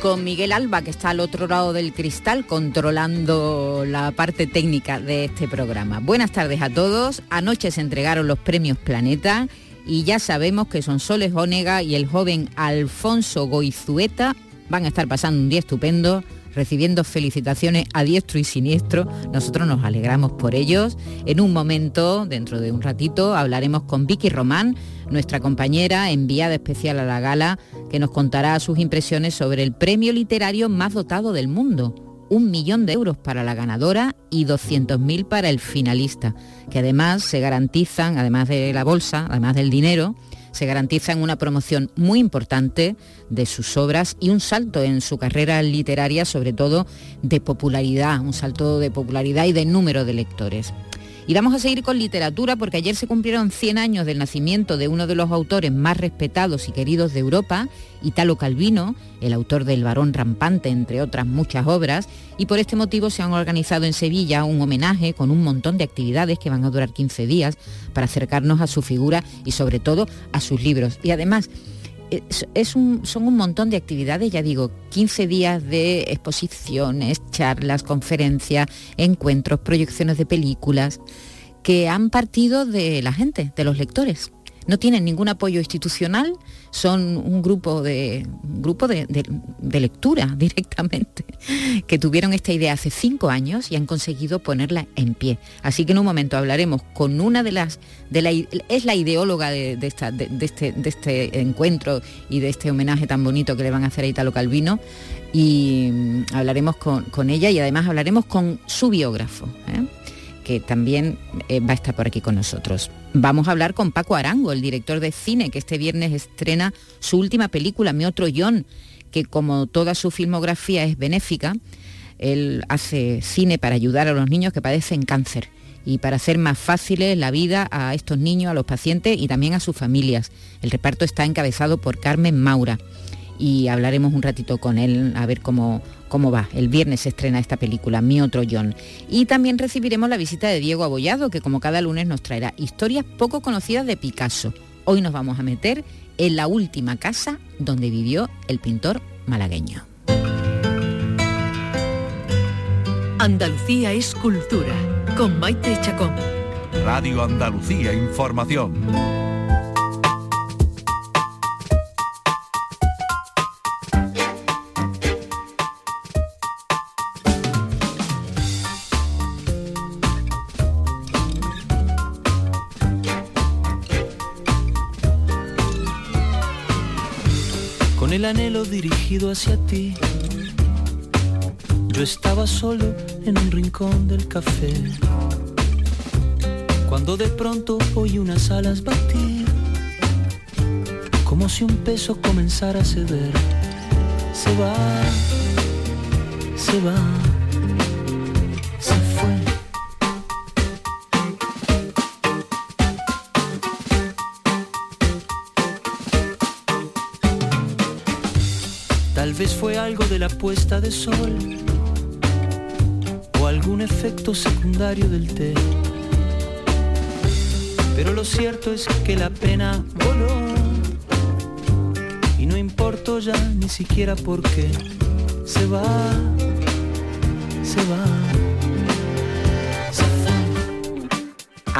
Con Miguel Alba, que está al otro lado del cristal, controlando la parte técnica de este programa. Buenas tardes a todos. Anoche se entregaron los premios Planeta y ya sabemos que son Soles Ónega y el joven Alfonso Goizueta van a estar pasando un día estupendo recibiendo felicitaciones a diestro y siniestro. Nosotros nos alegramos por ellos. En un momento, dentro de un ratito, hablaremos con Vicky Román, nuestra compañera enviada especial a la gala, que nos contará sus impresiones sobre el premio literario más dotado del mundo. Un millón de euros para la ganadora y 200.000 para el finalista, que además se garantizan, además de la bolsa, además del dinero, se garantizan una promoción muy importante de sus obras y un salto en su carrera literaria, sobre todo de popularidad, un salto de popularidad y de número de lectores. Y vamos a seguir con literatura porque ayer se cumplieron 100 años del nacimiento de uno de los autores más respetados y queridos de Europa, Italo Calvino, el autor del Barón Rampante, entre otras muchas obras, y por este motivo se han organizado en Sevilla un homenaje con un montón de actividades que van a durar 15 días para acercarnos a su figura y sobre todo a sus libros. Y además, son un montón de actividades, ya digo, 15 días de exposiciones, charlas, conferencias, encuentros, proyecciones de películas que han partido de la gente, de los lectores no tienen ningún apoyo institucional, son un grupo de, grupo de, lectura directamente, que tuvieron esta idea hace cinco años y han conseguido ponerla en pie. Así que en un momento hablaremos con una de las, de la, es la ideóloga de, esta, este, de, este, encuentro y de este homenaje tan bonito que le van a hacer a Italo Calvino y mm, hablaremos con, ella y además hablaremos con su biógrafo. ¿eh? que también eh, va a estar por aquí con nosotros. Vamos a hablar con Paco Arango, el director de cine, que este viernes estrena su última película, Mi otro John, que como toda su filmografía es benéfica, él hace cine para ayudar a los niños que padecen cáncer y para hacer más fáciles la vida a estos niños, a los pacientes y también a sus familias. El reparto está encabezado por Carmen Maura y hablaremos un ratito con él a ver cómo, cómo va. El viernes se estrena esta película, Mi otro John. Y también recibiremos la visita de Diego Abollado, que como cada lunes nos traerá historias poco conocidas de Picasso. Hoy nos vamos a meter en la última casa donde vivió el pintor malagueño. Andalucía es cultura, con Maite Chacón. Radio Andalucía Información. El anhelo dirigido hacia ti. Yo estaba solo en un rincón del café. Cuando de pronto oí unas alas batir, como si un peso comenzara a ceder. Se va, se va vez fue algo de la puesta de sol o algún efecto secundario del té. Pero lo cierto es que la pena voló y no importó ya ni siquiera por qué. Se va, se va.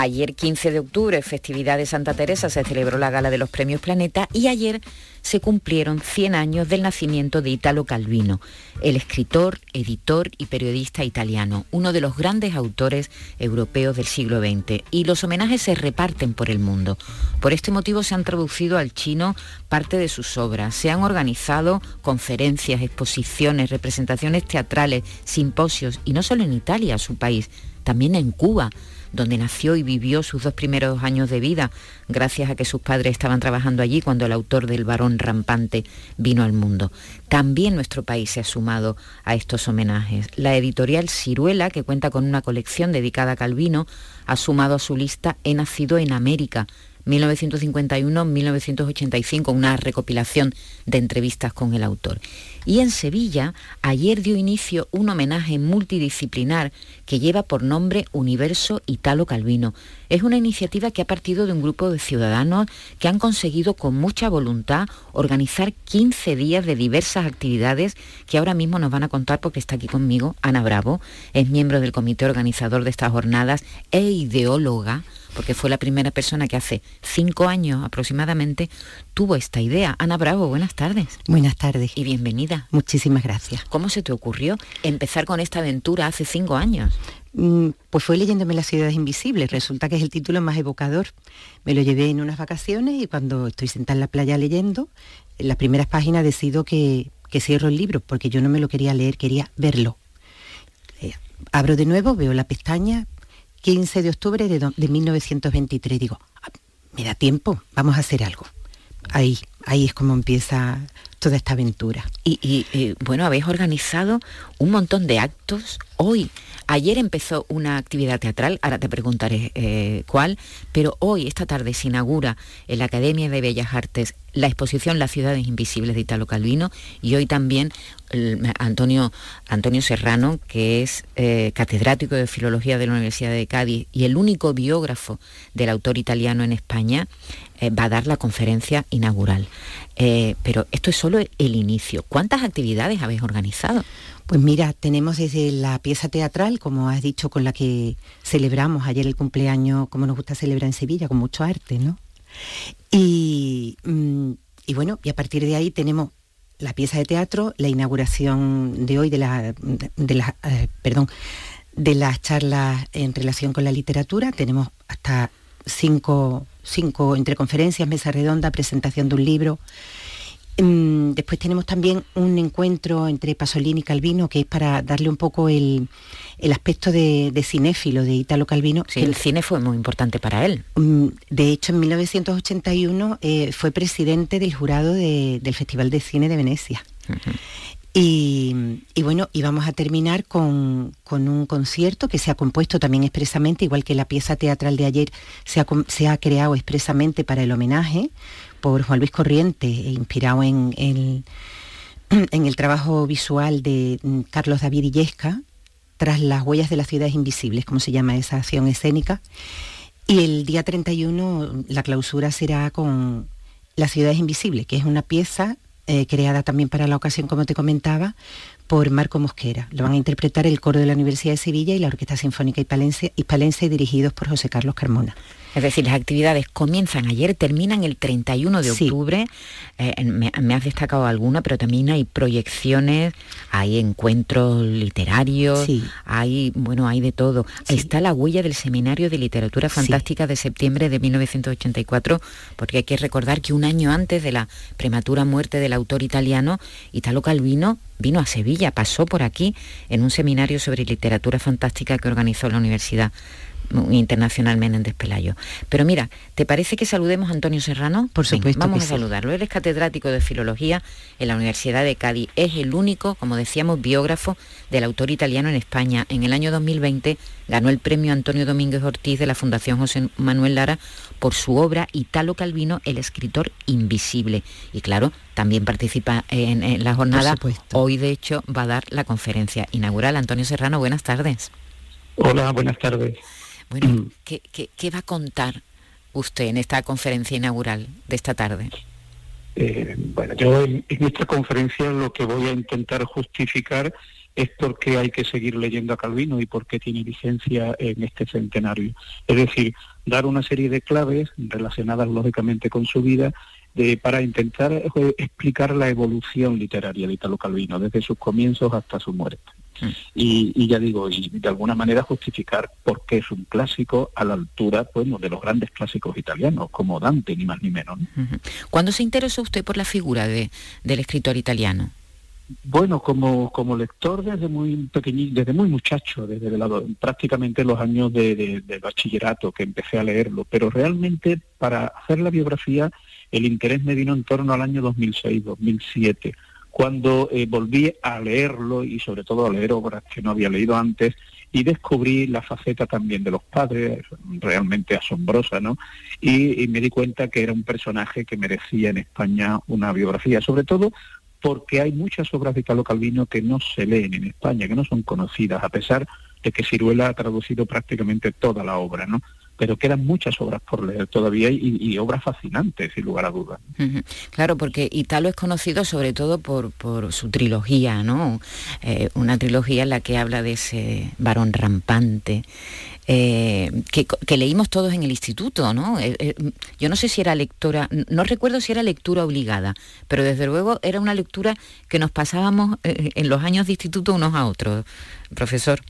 Ayer 15 de octubre, festividad de Santa Teresa, se celebró la gala de los premios Planeta y ayer se cumplieron 100 años del nacimiento de Italo Calvino, el escritor, editor y periodista italiano, uno de los grandes autores europeos del siglo XX. Y los homenajes se reparten por el mundo. Por este motivo se han traducido al chino parte de sus obras, se han organizado conferencias, exposiciones, representaciones teatrales, simposios, y no solo en Italia, su país, también en Cuba, donde nació y vivió sus dos primeros años de vida, gracias a que sus padres estaban trabajando allí cuando el autor del varón rampante vino al mundo. También nuestro país se ha sumado a estos homenajes. La editorial Ciruela, que cuenta con una colección dedicada a Calvino, ha sumado a su lista He nacido en América, 1951-1985, una recopilación de entrevistas con el autor. Y en Sevilla, ayer dio inicio un homenaje multidisciplinar que lleva por nombre Universo Italo Calvino. Es una iniciativa que ha partido de un grupo de ciudadanos que han conseguido con mucha voluntad organizar 15 días de diversas actividades que ahora mismo nos van a contar porque está aquí conmigo Ana Bravo, es miembro del comité organizador de estas jornadas e ideóloga porque fue la primera persona que hace cinco años aproximadamente tuvo esta idea. Ana Bravo, buenas tardes. Buenas tardes. Y bienvenida. Muchísimas gracias. ¿Cómo se te ocurrió empezar con esta aventura hace cinco años? Mm, pues fue leyéndome Las ciudades invisibles, resulta que es el título más evocador. Me lo llevé en unas vacaciones y cuando estoy sentada en la playa leyendo, en las primeras páginas decido que, que cierro el libro, porque yo no me lo quería leer, quería verlo. Eh, abro de nuevo, veo la pestaña, 15 de octubre de, 1923. Digo, ah, me da tiempo, vamos a hacer algo. Ahí, ahí es como empieza toda esta aventura. Y, eh, bueno, habéis organizado un montón de actos hoy. Ayer empezó una actividad teatral, ahora te preguntaré eh, cuál, pero hoy, esta tarde, se inaugura en la Academia de Bellas Artes la exposición Las ciudades invisibles de Italo Calvino y hoy también Antonio, Antonio Serrano, que es eh, catedrático de Filología de la Universidad de Cádiz y el único biógrafo del autor italiano en España, eh, va a dar la conferencia inaugural. Pero esto es solo el inicio. ¿Cuántas actividades habéis organizado? Pues mira, tenemos desde la pieza teatral, como has dicho, con la que celebramos ayer el cumpleaños, como nos gusta celebrar en Sevilla, con mucho arte, ¿no? Y, mm, y bueno, y a partir de ahí tenemos la pieza de teatro, la inauguración de hoy de la, de, eh, perdón, de las charlas en relación con la literatura. Tenemos hasta cinco, cinco entre conferencias, mesa redonda, presentación de un libro, después tenemos también un encuentro entre Pasolini y Calvino, que es para darle un poco el, aspecto de, cinéfilo de Italo Calvino. Sí, el cine fue muy importante para él. Mm, de hecho, en 1981 eh, fue presidente del jurado del Festival de Cine de Venecia. y, bueno, y vamos a terminar con, un concierto que se ha compuesto también expresamente, igual que la pieza teatral de ayer se ha, se ha creado expresamente para el homenaje, por Juan Luis Corriente, e inspirado en el, en el trabajo visual de mm, Carlos David Illesca, tras las huellas de las ciudades invisibles, como se llama esa acción escénica. Y el día 31 la clausura será con Las ciudades invisibles, que es una pieza eh, creada también para la ocasión, como te comentaba, por Marco Mosquera. Lo van a interpretar el coro de la Universidad de Sevilla y la Orquesta Sinfónica Hispalense, dirigidos por José Carlos Carmona. Es decir, las actividades comienzan ayer, terminan el 31 de octubre. Eh, me, has destacado alguna, pero también hay proyecciones, hay encuentros literarios, hay, bueno, hay de todo. Está la huella del Seminario de Literatura Fantástica de septiembre de 1984, porque hay que recordar que un año antes de la prematura muerte del autor italiano, Italo Calvino vino a Sevilla, pasó por aquí en un seminario sobre literatura fantástica que organizó la Universidad internacionalmente en Despelayo. Pero mira, ¿te parece que saludemos a Antonio Serrano? Por supuesto. vamos a saludarlo. Él es catedrático de Filología en la Universidad de Cádiz. Es el único, como decíamos, biógrafo del autor italiano en España. En el año 2020 ganó el premio Antonio Domínguez Ortiz de la Fundación José Manuel Lara por su obra Italo Calvino, el escritor invisible. Y claro, también participa en, en la jornada. Hoy, de hecho, va a dar la conferencia inaugural. Antonio Serrano, buenas tardes. Hola, buenas tardes. Bueno, mm. ¿qué, va a contar usted en esta conferencia inaugural de esta tarde? Eh, bueno, yo en, esta conferencia lo que voy a intentar justificar es por qué hay que seguir leyendo a Calvino y por qué tiene vigencia en este centenario. Es decir, dar una serie de claves relacionadas lógicamente con su vida para intentar eh, explicar la evolución literaria de Italo Calvino, desde sus comienzos hasta su muerte. Mm. Y, ya digo, y de alguna manera justificar por qué es un clásico a la altura bueno, de los grandes clásicos italianos, como Dante, ni más ni menos. ¿Cuándo se interesó usted por la figura de, del escritor italiano? Bueno, como, como lector desde muy pequeñito, desde muy muchacho, desde prácticamente los años de, bachillerato que empecé a leerlo, pero realmente para hacer la biografía el interés me vino en torno al año 2006, 2007, cuando eh, volví a leerlo y sobre todo a leer obras que no había leído antes y descubrí la faceta también de los padres, realmente asombrosa, ¿no? Y, me di cuenta que era un personaje que merecía en España una biografía, sobre todo porque hay muchas obras de Italo Calvino que no se leen en España, que no son conocidas, a pesar de que Ciruela ha traducido prácticamente toda la obra, ¿no? Pero quedan muchas obras por leer todavía y, obras fascinantes, sin lugar a dudas. Claro, porque Italo es conocido sobre todo por, su trilogía, ¿no? Eh, una trilogía en la que habla de ese varón rampante, eh, que, leímos todos en el instituto, ¿no? Eh, yo no sé si era lectura, no recuerdo si era lectura obligada, pero desde luego era una lectura que nos pasábamos en los años de instituto unos a otros, profesor.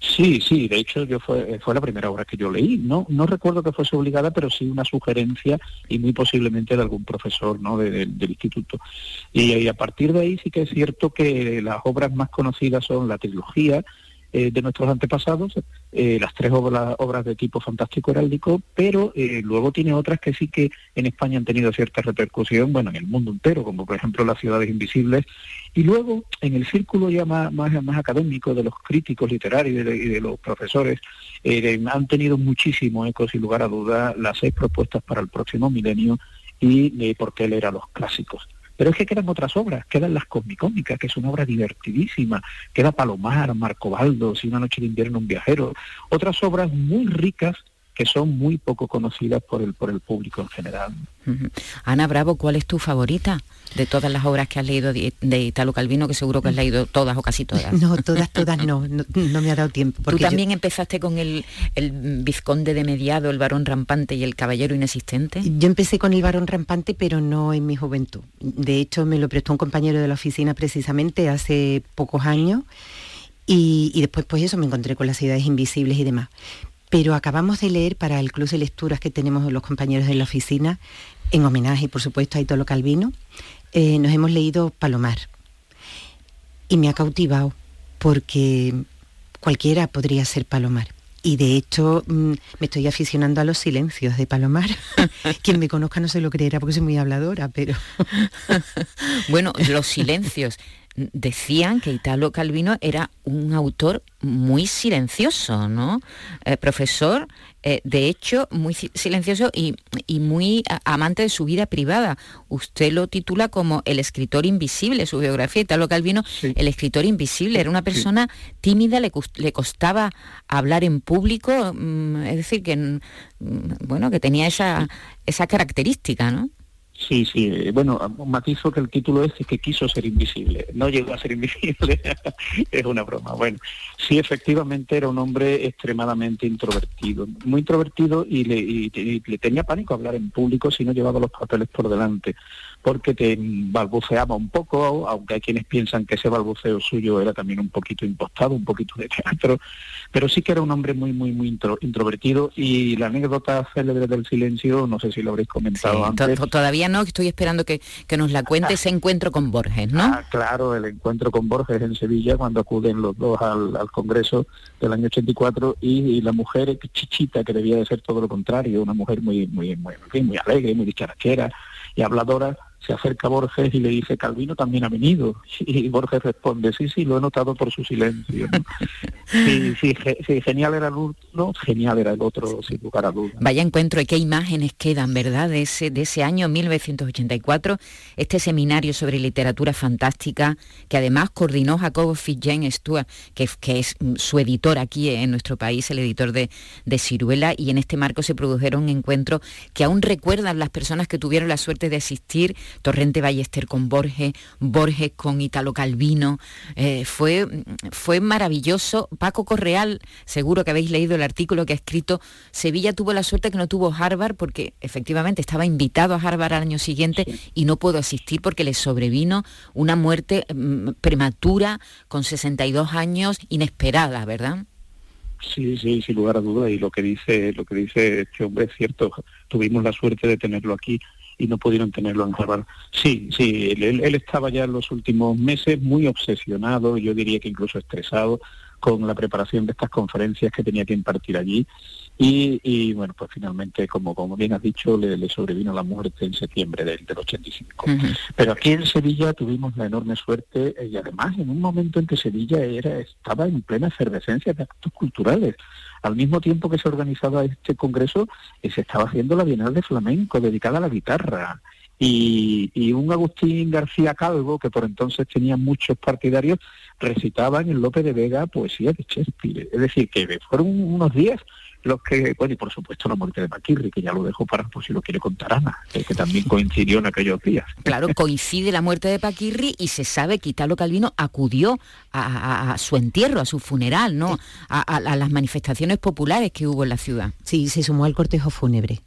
Sí, sí, de hecho yo fue, fue la primera obra que yo leí. No, no recuerdo que fuese obligada, pero sí una sugerencia y muy posiblemente de algún profesor ¿no? del instituto. Y, a partir de ahí sí que es cierto que las obras más conocidas son la trilogía, eh, de nuestros antepasados, eh, las tres obras, obras de tipo fantástico heráldico, pero eh, luego tiene otras que sí que en España han tenido cierta repercusión, bueno, en el mundo entero, como por ejemplo Las ciudades invisibles, y luego en el círculo ya más, más, académico de los críticos literarios y de, los profesores, han tenido muchísimo eco, sin lugar a duda, las seis propuestas para el próximo milenio y por qué leer a los clásicos. Pero es que quedan otras obras, quedan las Cosmicómicas, que es una obra divertidísima, queda Palomar, Marco Baldo, Si una noche de invierno un viajero, otras obras muy ricas que son muy poco conocidas por el, por el público en general. Ana Bravo, ¿cuál es tu favorita de todas las obras que has leído de, Italo Calvino, que seguro que has leído todas o casi todas? No, todas, todas no, no, me ha dado tiempo. Tú también empezaste con el, vizconde de mediado, el varón rampante y el caballero inexistente. Yo empecé con el varón rampante, pero no en mi juventud. De hecho, me lo prestó un compañero de la oficina precisamente hace pocos años. Y, y, después pues eso me encontré con las ciudades invisibles y demás pero acabamos de leer para el club de lecturas que tenemos los compañeros de la oficina, en homenaje, por supuesto, a Italo Calvino, eh, nos hemos leído Palomar. Y me ha cautivado, porque cualquiera podría ser Palomar. Y de hecho mm, me estoy aficionando a los silencios de Palomar. Quien me conozca no se lo creerá porque soy muy habladora, pero... bueno, los silencios decían que Italo Calvino era un autor muy silencioso, ¿no? Eh, profesor, eh, de hecho, muy silencioso y, muy amante de su vida privada. Usted lo titula como el escritor invisible, su biografía, Italo Calvino, el escritor invisible. Era una persona tímida, le, le, costaba hablar en público, mm, es decir, que, mm, bueno, que tenía esa, esa característica, ¿no? Sí, sí. Bueno, matizo que el título es que quiso ser invisible. No llegó a ser invisible. es una broma. Bueno, sí, efectivamente era un hombre extremadamente introvertido. Muy introvertido y le, le tenía pánico hablar en público si no llevaba los papeles por delante porque te balbuceaba un poco, aunque hay quienes piensan que ese balbuceo suyo era también un poquito impostado, un poquito de teatro, pero sí que era un hombre muy, muy, muy introvertido y la anécdota célebre del silencio, no sé si lo habréis comentado antes. Todavía no, estoy esperando que, nos la cuente ese encuentro con Borges, ¿no? Ah, claro, el encuentro con Borges en Sevilla, cuando acuden los dos al, Congreso del año 84 y, la mujer chichita, que debía de ser todo lo contrario, una mujer muy, muy, muy, muy alegre, muy dicharachera y habladora, se acerca Borges y le dice, Calvino también ha venido. Y Borges responde, sí, sí, lo he notado por su silencio. sí, sí, genial era el uno, genial era el otro, sin lugar a dudas. Vaya encuentro y qué imágenes quedan, ¿verdad? De ese, de ese año 1984, este seminario sobre literatura fantástica, que además coordinó Jacobo Fitzgerald Stuart, que, que es su editor aquí en nuestro país, el editor de, de Ciruela, y en este marco se produjeron encuentros que aún recuerdan las personas que tuvieron la suerte de asistir Torrente Ballester con Borges, Borges con Italo Calvino. Eh, fue, fue maravilloso. Paco Correal, seguro que habéis leído el artículo que ha escrito, Sevilla tuvo la suerte que no tuvo Harvard porque efectivamente estaba invitado a Harvard al año siguiente y no pudo asistir porque le sobrevino una muerte mm, prematura con 62 años inesperada, ¿verdad? Sí, sí, sin lugar a dudas. Y lo que dice, lo que dice este hombre es cierto. Tuvimos la suerte de tenerlo aquí y no pudieron tenerlo en Harvard. Sí, sí, él, él estaba ya en los últimos meses muy obsesionado, yo diría que incluso estresado con la preparación de estas conferencias que tenía que impartir allí y, bueno, pues finalmente, como, como bien has dicho, le, sobrevino la muerte en septiembre del, del 85. Pero aquí en Sevilla tuvimos la enorme suerte y además en un momento en que Sevilla era estaba en plena efervescencia de actos culturales. Al mismo tiempo que se organizaba este congreso, eh, se estaba haciendo la Bienal de Flamenco dedicada a la guitarra. Y, un Agustín García Calvo, que por entonces tenía muchos partidarios, recitaba en el Lope de Vega poesía de Shakespeare. Es decir, que fueron unos días los que, bueno, y por supuesto la muerte de Paquirri, que ya lo dejo para por si lo quiere contar Ana, que también coincidió en aquellos días. Claro, coincide la muerte de Paquirri y se sabe que Italo Calvino acudió a, su entierro, a su funeral, ¿no? A, las manifestaciones populares que hubo en la ciudad. Sí, se sumó al cortejo fúnebre.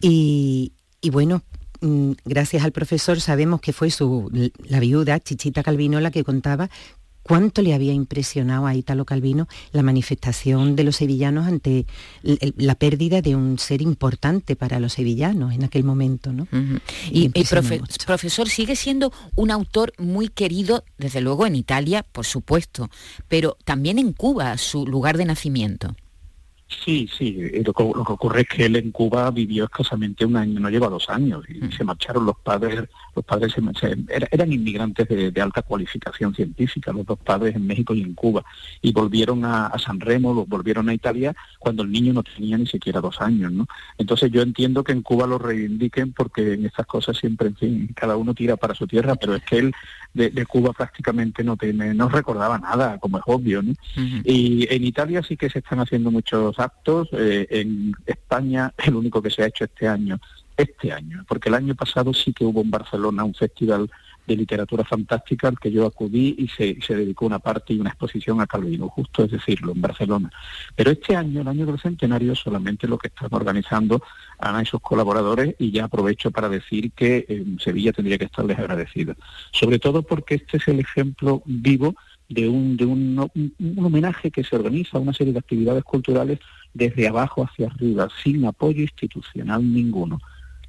y, y bueno, mm, gracias al profesor sabemos que fue su la viuda Chichita Calvino la que contaba cuánto le había impresionado a Italo Calvino la manifestación de los sevillanos ante la pérdida de un ser importante para los sevillanos en aquel momento. ¿no? Y, y profesor, sigue siendo un autor muy querido, desde luego en Italia, por supuesto, pero también en Cuba, su lugar de nacimiento. Sí, sí, eh, lo que, ocurre es que él en Cuba vivió escasamente un año, no lleva dos años, y mm. se marcharon los padres, los padres eran inmigrantes de, alta cualificación científica, los dos padres en México y en Cuba, y volvieron a, San Remo, los volvieron a Italia cuando el niño no tenía ni siquiera dos años, ¿no? Entonces yo entiendo que en Cuba lo reivindiquen porque en estas cosas siempre, en fin, cada uno tira para su tierra, pero es que él de, Cuba prácticamente no tiene, no recordaba nada, como es obvio, ¿no? Y en Italia sí que se están haciendo muchos actos, eh, en España el único que se ha hecho este año, este año, porque el año pasado sí que hubo en Barcelona un festival de literatura fantástica al que yo acudí y se, dedicó una parte y una exposición a Calvino, justo es decirlo, en Barcelona. Pero este año, el año del centenario, solamente lo que están organizando Ana y sus colaboradores y ya aprovecho para decir que en Sevilla tendría que estarles agradecido. Sobre todo porque este es el ejemplo vivo de un, de un, un homenaje que se organiza a una serie de actividades culturales desde abajo hacia arriba, sin apoyo institucional ninguno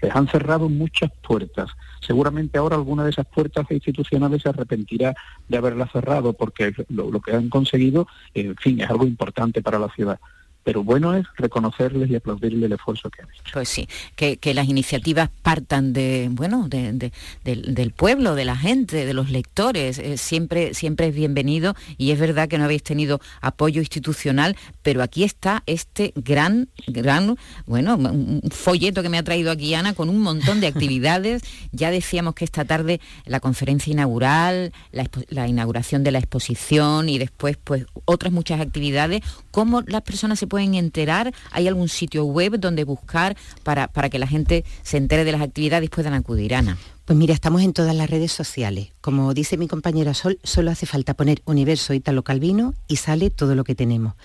les han cerrado muchas puertas. Seguramente ahora alguna de esas puertas institucionales se arrepentirá de haberlas cerrado porque lo, lo que han conseguido, en fin, es algo importante para la ciudad pero bueno es reconocerles y aplaudirles el esfuerzo que han hecho. Pues sí, que, las iniciativas partan de, bueno, del, pueblo, de la gente, de los lectores, eh, siempre, siempre es bienvenido y es verdad que no habéis tenido apoyo institucional, pero aquí está este gran, gran, bueno, un folleto que me ha traído aquí Ana con un montón de actividades. ya decíamos que esta tarde la conferencia inaugural, la, la inauguración de la exposición y después pues otras muchas actividades. ¿Cómo las personas se pueden enterar? ¿Hay algún sitio web donde buscar para, para que la gente se entere de las actividades y puedan acudir, Ana? Pues mira, estamos en todas las redes sociales. Como dice mi compañera Sol, solo hace falta poner Universo Italo Calvino y sale todo lo que tenemos.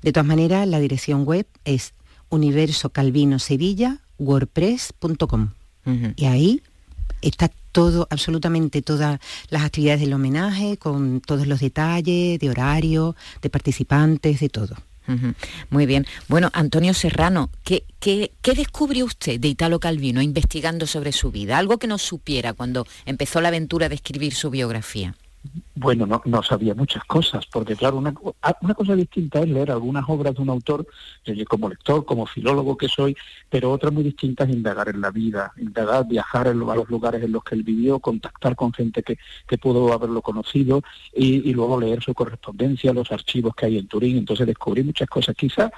De todas maneras, la dirección web es universo calvino sevilla wordpress.com y ahí está todo, absolutamente todas las actividades del homenaje, con todos los detalles de horario, de participantes, de todo. Muy bien. Bueno, Antonio Serrano, ¿qué, qué, qué descubrió usted de Italo Calvino investigando sobre su vida? Algo que no supiera cuando empezó la aventura de escribir su biografía. Bueno, no, no, sabía muchas cosas, porque claro, una, ah, una, cosa distinta es leer algunas obras de un autor, eh, como lector, como filólogo que soy, pero otra muy distinta es indagar en la vida, indagar, viajar a los lugares en los que él vivió, contactar con gente que, pudo haberlo conocido y, luego leer su correspondencia, los archivos que hay en Turín, entonces descubrí muchas cosas. Quizá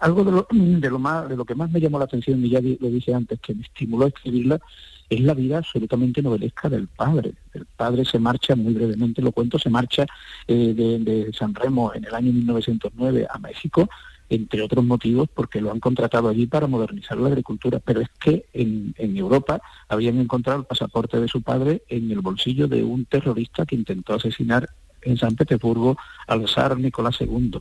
algo de lo, de lo, más, de lo que más me llamó la atención, y ya lo dije antes, que me estimuló a escribirla, es la vida absolutamente novelesca del padre. El padre se marcha, muy brevemente lo cuento, se marcha eh, de, San Remo en el año 1909 a México, entre otros motivos porque lo han contratado allí para modernizar la agricultura, pero es que en, en, Europa habían encontrado el pasaporte de su padre en el bolsillo de un terrorista que intentó asesinar en San Petersburgo al zar Nicolás II.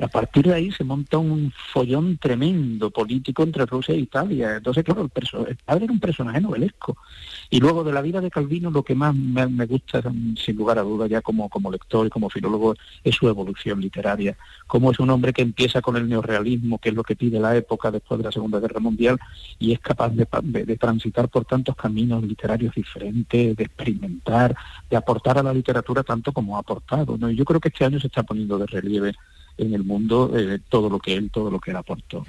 A partir de ahí se monta un follón tremendo político entre Rusia e Italia. Entonces, claro, el, el padre era un personaje novelesco. Y luego de la vida de Calvino lo que más me, gusta, sin lugar a duda, ya como, como lector y como filólogo, es su evolución literaria. Cómo es un hombre que empieza con el neorrealismo, que es lo que pide la época después de la Segunda Guerra Mundial, y es capaz de, de transitar por tantos caminos literarios diferentes, de experimentar, de aportar a la literatura tanto como ha aportado. ¿no? Y yo creo que este año se está poniendo de relieve en el mundo eh, todo lo que él, todo lo que él aportó.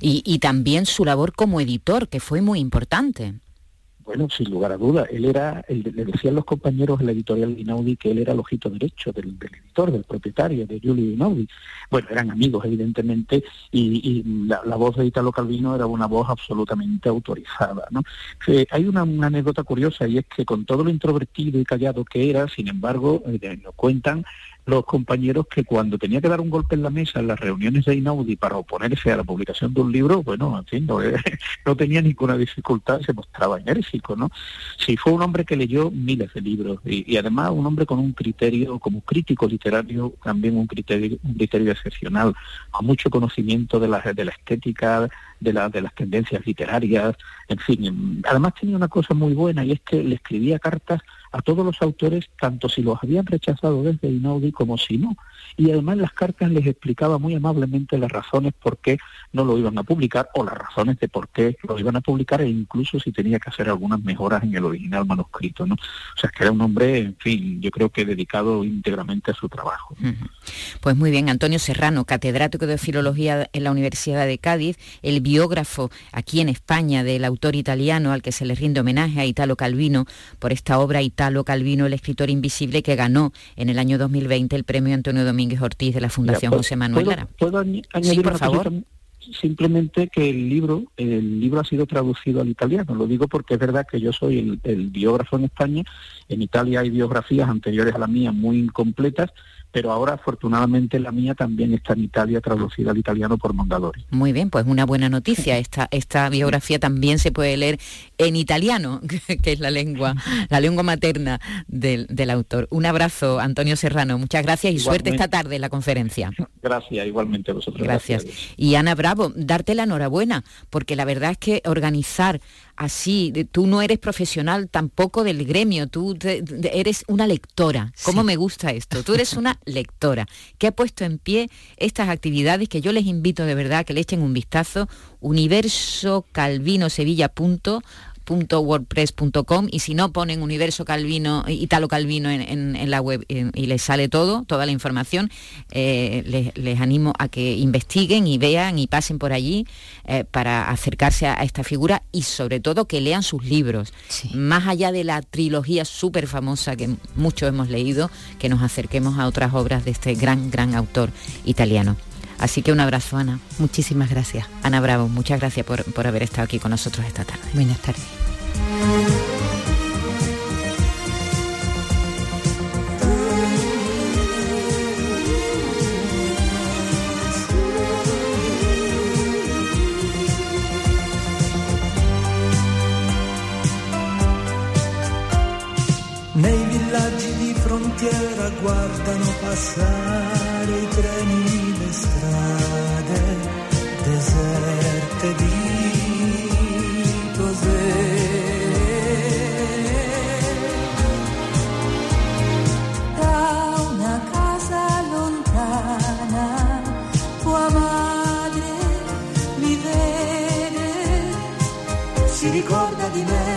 y, y también su labor como editor, que fue muy importante. Bueno, sin lugar a duda, él era, le decían los compañeros de la editorial de Inaudi que él era el ojito derecho del, editor, del propietario, de Giulio Inaudi. Bueno, eran amigos, evidentemente, y, la, voz de Italo Calvino era una voz absolutamente autorizada. ¿no? Eh, hay una, anécdota curiosa y es que con todo lo introvertido y callado que era, sin embargo, eh, nos cuentan los compañeros que cuando tenía que dar un golpe en la mesa en las reuniones de Inaudi para oponerse a la publicación de un libro, bueno, en fin, no, tenía ninguna dificultad, se mostraba enérgico, ¿no? Sí, fue un hombre que leyó miles de libros y, además un hombre con un criterio, como crítico literario, también un criterio, un criterio excepcional, con mucho conocimiento de la, de la estética, de, la, de las tendencias literarias, en fin. Además tenía una cosa muy buena y es que le escribía cartas a todos los autores, tanto si los habían rechazado desde Inaudi como si no. Y además las cartas les explicaba muy amablemente las razones por qué no lo iban a publicar o las razones de por qué lo iban a publicar e incluso si tenía que hacer algunas mejoras en el original manuscrito. ¿no? O sea, que era un hombre, en fin, yo creo que dedicado íntegramente a su trabajo. Pues muy bien, Antonio Serrano, catedrático de Filología en la Universidad de Cádiz, el biógrafo aquí en España del autor italiano al que se le rinde homenaje a Italo Calvino por esta obra Italo Calvino, el escritor invisible que ganó en el año 2020 el premio Antonio Domínguez Ortiz de la Fundación José Manuel Lara. ¿Puedo añadir por favor? simplemente que el libro, el libro ha sido traducido al italiano. Lo digo porque es verdad que yo soy el, el biógrafo en España. En Italia hay biografías anteriores a la mía muy incompletas pero ahora afortunadamente la mía también está en Italia traducida al italiano por Mondadori. Muy bien, pues una buena noticia. Esta, esta biografía también se puede leer en italiano, que es la lengua, la lengua materna del, autor. Un abrazo, Antonio Serrano. Muchas gracias y suerte esta tarde en la conferencia. Gracias, igualmente a vosotros. Gracias. Y Ana Bravo, darte la enhorabuena, porque la verdad es que organizar así, tú no eres profesional tampoco del gremio, tú eres una lectora. ¿Cómo me gusta esto? Tú eres una lectora que ha puesto en pie estas actividades que yo les invito de verdad que le echen un vistazo, universocalvinosevilla.com wordpress.com y si no ponen Universo Calvino, Italo Calvino en, la web y les sale todo, toda la información, eh, les, animo a que investiguen y vean y pasen por allí eh, para acercarse a, esta figura y sobre todo que lean sus libros. Más allá de la trilogía súper famosa que muchos hemos leído, que nos acerquemos a otras obras de este gran, gran autor italiano. Así que un abrazo, Ana. Muchísimas gracias. Ana Bravo, muchas gracias por, por haber estado aquí con nosotros esta tarde. Buenas tardes. Nei villaggi di frontiera guardano passare i treni ricorda di me,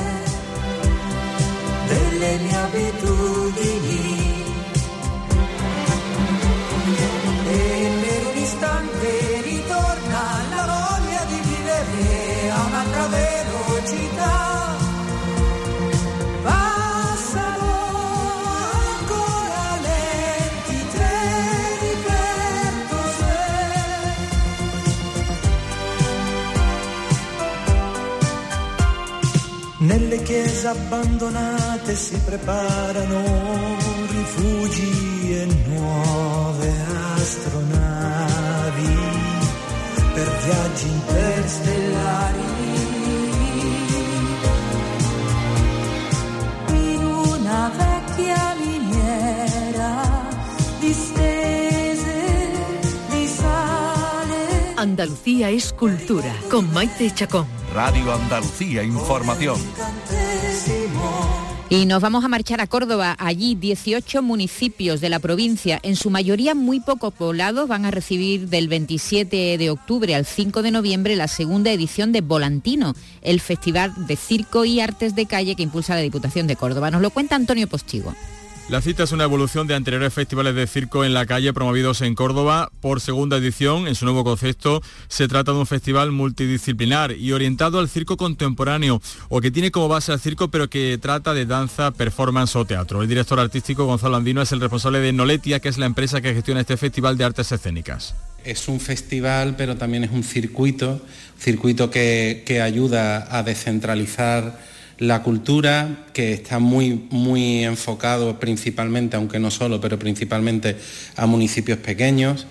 chiese abbandonate si preparano rifugi e nuove astronavi per viaggi interstellari. In una vecchia miniera distese di Andalucía es cultura con Maite Chacón. Radio Andalucía Información. Y nos vamos a marchar a Córdoba. Allí 18 municipios de la provincia, en su mayoría muy poco poblados, van a recibir del 27 de octubre al 5 de noviembre la segunda edición de Volantino, el festival de circo y artes de calle que impulsa la Diputación de Córdoba. Nos lo cuenta Antonio Postigo. La cita es una evolución de anteriores festivales de circo en la calle promovidos en Córdoba por segunda edición. En su nuevo concepto se trata de un festival multidisciplinar y orientado al circo contemporáneo o que tiene como base al circo pero que trata de danza, performance o teatro. El director artístico Gonzalo Andino es el responsable de Noletia, que es la empresa que gestiona este festival de artes escénicas. Es un festival, pero también es un circuito, circuito que, que ayuda a descentralizar la cultura, que está muy, muy enfocado principalmente, aunque no solo, pero principalmente a municipios pequeños.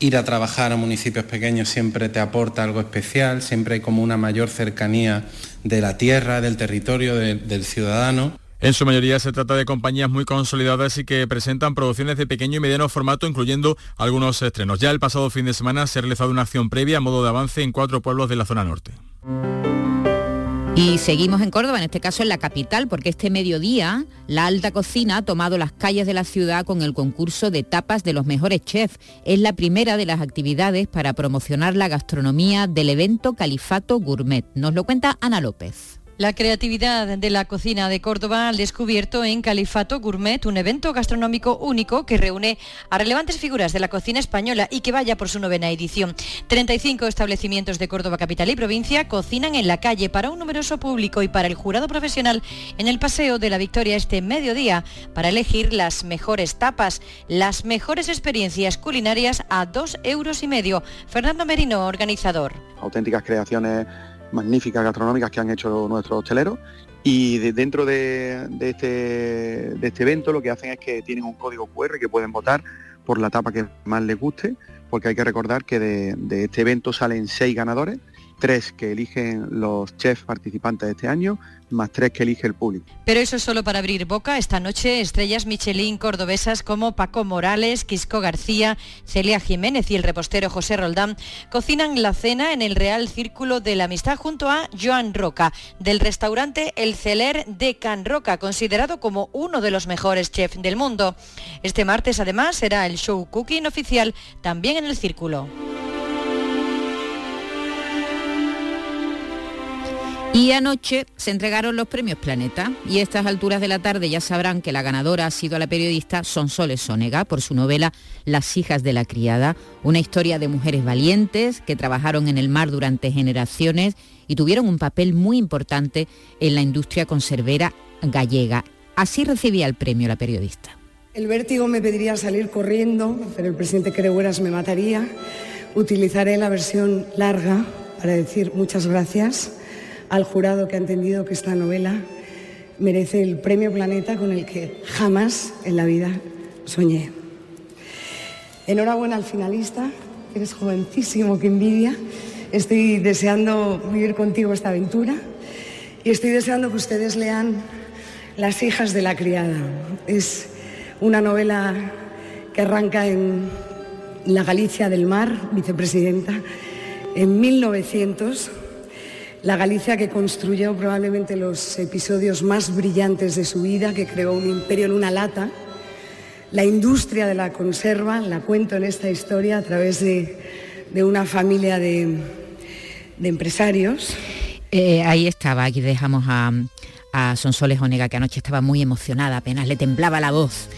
Ir a trabajar a municipios pequeños siempre te aporta algo especial, siempre hay como una mayor cercanía de la tierra, del territorio, de- del ciudadano. En su mayoría se trata de compañías muy consolidadas y que presentan producciones de pequeño y mediano formato, incluyendo algunos estrenos. Ya el pasado fin de semana se ha realizado una acción previa a modo de avance en cuatro pueblos de la zona norte. Y seguimos en Córdoba, en este caso en la capital, porque este mediodía la alta cocina ha tomado las calles de la ciudad con el concurso de tapas de los mejores chefs. Es la primera de las actividades para promocionar la gastronomía del evento Califato Gourmet. Nos lo cuenta Ana López. La creatividad de la cocina de Córdoba al descubierto en Califato Gourmet, un evento gastronómico único que reúne a relevantes figuras de la cocina española y que vaya por su novena edición. 35 establecimientos de Córdoba capital y provincia cocinan en la calle para un numeroso público y para el jurado profesional en el Paseo de la Victoria este mediodía para elegir las mejores tapas, las mejores experiencias culinarias a dos euros y medio. Fernando Merino, organizador. auténticas creaciones magníficas gastronómicas que han hecho nuestros hosteleros. Y de- dentro de, de este, de este evento lo que hacen es que tienen un código QR que pueden votar por la tapa que más les guste, porque hay que recordar que de este evento salen seis ganadores, tres que eligen los chefs participantes de este año, más tres que elige el público. Pero eso es solo para abrir boca. Esta noche estrellas Michelin cordobesas como Paco Morales, Quisco García, Celia Jiménez y el repostero José Roldán cocinan la cena en el Real Círculo de la Amistad junto a Joan Roca, del restaurante El Celer de Can Roca, considerado como uno de los mejores chefs del mundo. Este martes además será el show cooking oficial también en el Círculo. Y anoche se entregaron los premios Planeta y a estas alturas de la tarde ya sabrán que la ganadora ha sido la periodista Sonsoles Sónega por su novela Las hijas de la criada, una historia de mujeres valientes que trabajaron en el mar durante generaciones y tuvieron un papel muy importante en la industria conservera gallega. Así recibía el premio la periodista. El vértigo me pediría salir corriendo, pero el presidente Creueras me mataría. Utilizaré la versión larga para decir muchas gracias al jurado que ha entendido que esta novela merece el premio Planeta con el que jamás en la vida soñé. Enhorabuena al finalista, eres jovencísimo, que envidia. Estoy deseando vivir contigo esta aventura y estoy deseando que ustedes lean Las hijas de la criada. Es una novela que arranca en la Galicia del Mar, vicepresidenta, en 1900, la Galicia que construyó probablemente los episodios más brillantes de su vida, que creó un imperio en una lata. La industria de la conserva, la cuento en esta historia a través de, una familia de, de empresarios. Eh, ahí estaba, aquí dejamos a, a Sonsoles Onega, que anoche estaba muy emocionada, apenas le temblaba la voz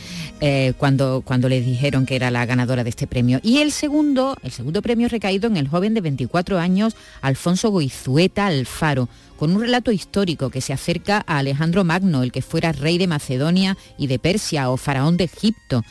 eh, cuando, cuando le dijeron que era la ganadora de este premio. Y el segundo, el segundo premio recaído en el joven de 24 años, Alfonso Goizueta Alfaro, con un relato histórico que se acerca a Alejandro Magno, el que fuera rey de Macedonia y de Persia o faraón de Egipto.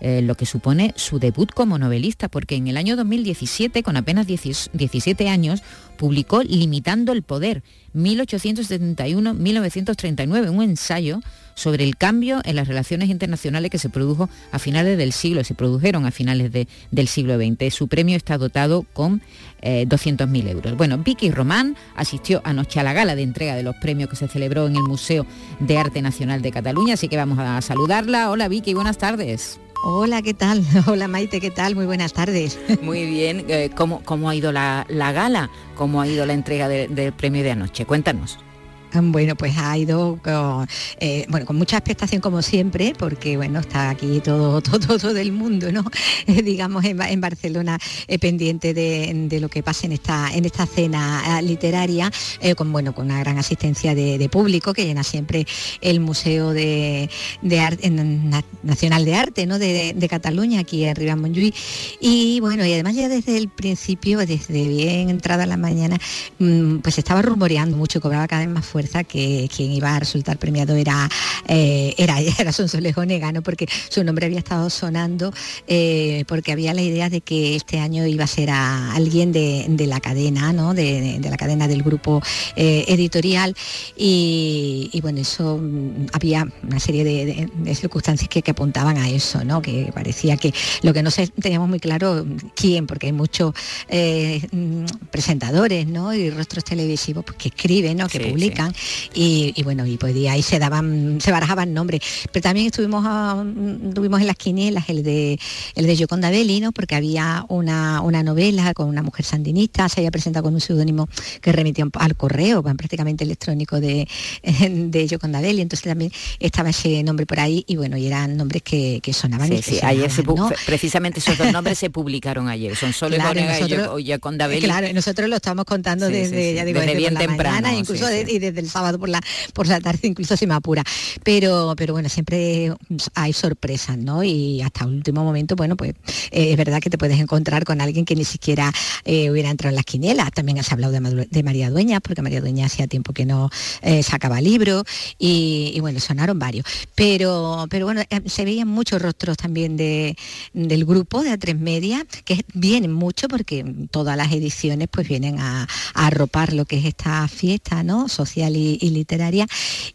eh, lo que supone su debut como novelista, porque en el año 2017, con apenas 10 17 años, publicó Limitando el Poder, 1871-1939, un ensayo sobre el cambio en las relaciones internacionales que se produjo a finales del siglo, se produjeron a finales de- del siglo XX. Su premio está dotado con eh, 200.000 euros. Bueno, Vicky Román asistió anoche a la gala de entrega de los premios que se celebró en el Museo de Arte Nacional de Cataluña, así que vamos a saludarla. Hola Vicky, buenas tardes. Hola, ¿qué tal? Hola Maite, ¿qué tal? Muy buenas tardes. Muy bien, eh, ¿cómo, cómo ha ido la, la gala? ¿Cómo ha ido la entrega de- del premio de anoche? Cuéntanos. Bueno, pues ha ido con, eh, bueno, con mucha expectación como siempre, porque bueno, está aquí todo, todo, todo el mundo, ¿no? Eh, digamos en, Ba- en Barcelona eh, pendiente de, lo que pase en esta, en esta cena eh, literaria, con bueno, con una gran asistencia de, público que llena siempre el Museo de, de Arte Nacional de Arte, ¿no? De, Cataluña, aquí en Ribas Montjuïc. Y bueno, y además ya desde el principio, desde bien entrada la mañana, mm, pues estaba rumoreando mucho, cobraba cada vez más fuerza que quien iba a resultar premiado era eh, era, era Sonsoles Negano, porque su nombre había estado sonando, eh, porque había la idea de que este año iba a ser a alguien de, de la cadena, ¿no? de, de- de la cadena del grupo eh, editorial. Y, y bueno, eso mm, había una serie de, circunstancias que, que apuntaban a eso, ¿no? que parecía que lo que no sé, teníamos muy claro mm, quién, porque hay muchos eh, mm, presentadores ¿no? y rostros televisivos pues, que escriben, ¿no? que Sí, publican y, y bueno, y pues de ahí se daban, se barajaban nombres. Pero también estuvimos a- tuvimos en las quinielas el de el de Gioconda Belli, ¿no? Porque había una, una novela con una mujer sandinista, se había presentado con un seudónimo que remitía al correo, prácticamente electrónico de, de Gioconda Belli. Entonces también estaba ese nombre por ahí y bueno, y eran nombres que, que sonaban y Sí, que sí, ayer se sonaban, pu- ¿no? precisamente esos dos nombres se publicaron ayer. Son Sole Claro, y nosotros- y Yaconda Belli. Claro, y nosotros lo estamos contando Sí, desde, sí, ya digo, desde desde, bien temprano, mañana, incluso de- y desde el sábado por la por la tarde incluso se me apura. Pero pero bueno, siempre hay sorpresas, ¿no? Y hasta último momento, bueno, pues eh, es verdad que te puedes encontrar con alguien que ni siquiera eh, hubiera entrado en las quinielas. También has hablado de, María Dueña, porque María Dueña hacía tiempo que no eh, sacaba libro y, bueno, sonaron varios. Pero, pero bueno, se veían muchos rostros también de, del grupo de A3 Media, que vienen mucho porque todas las ediciones pues vienen a, a arropar lo que es esta fiesta ¿no? social y, y literaria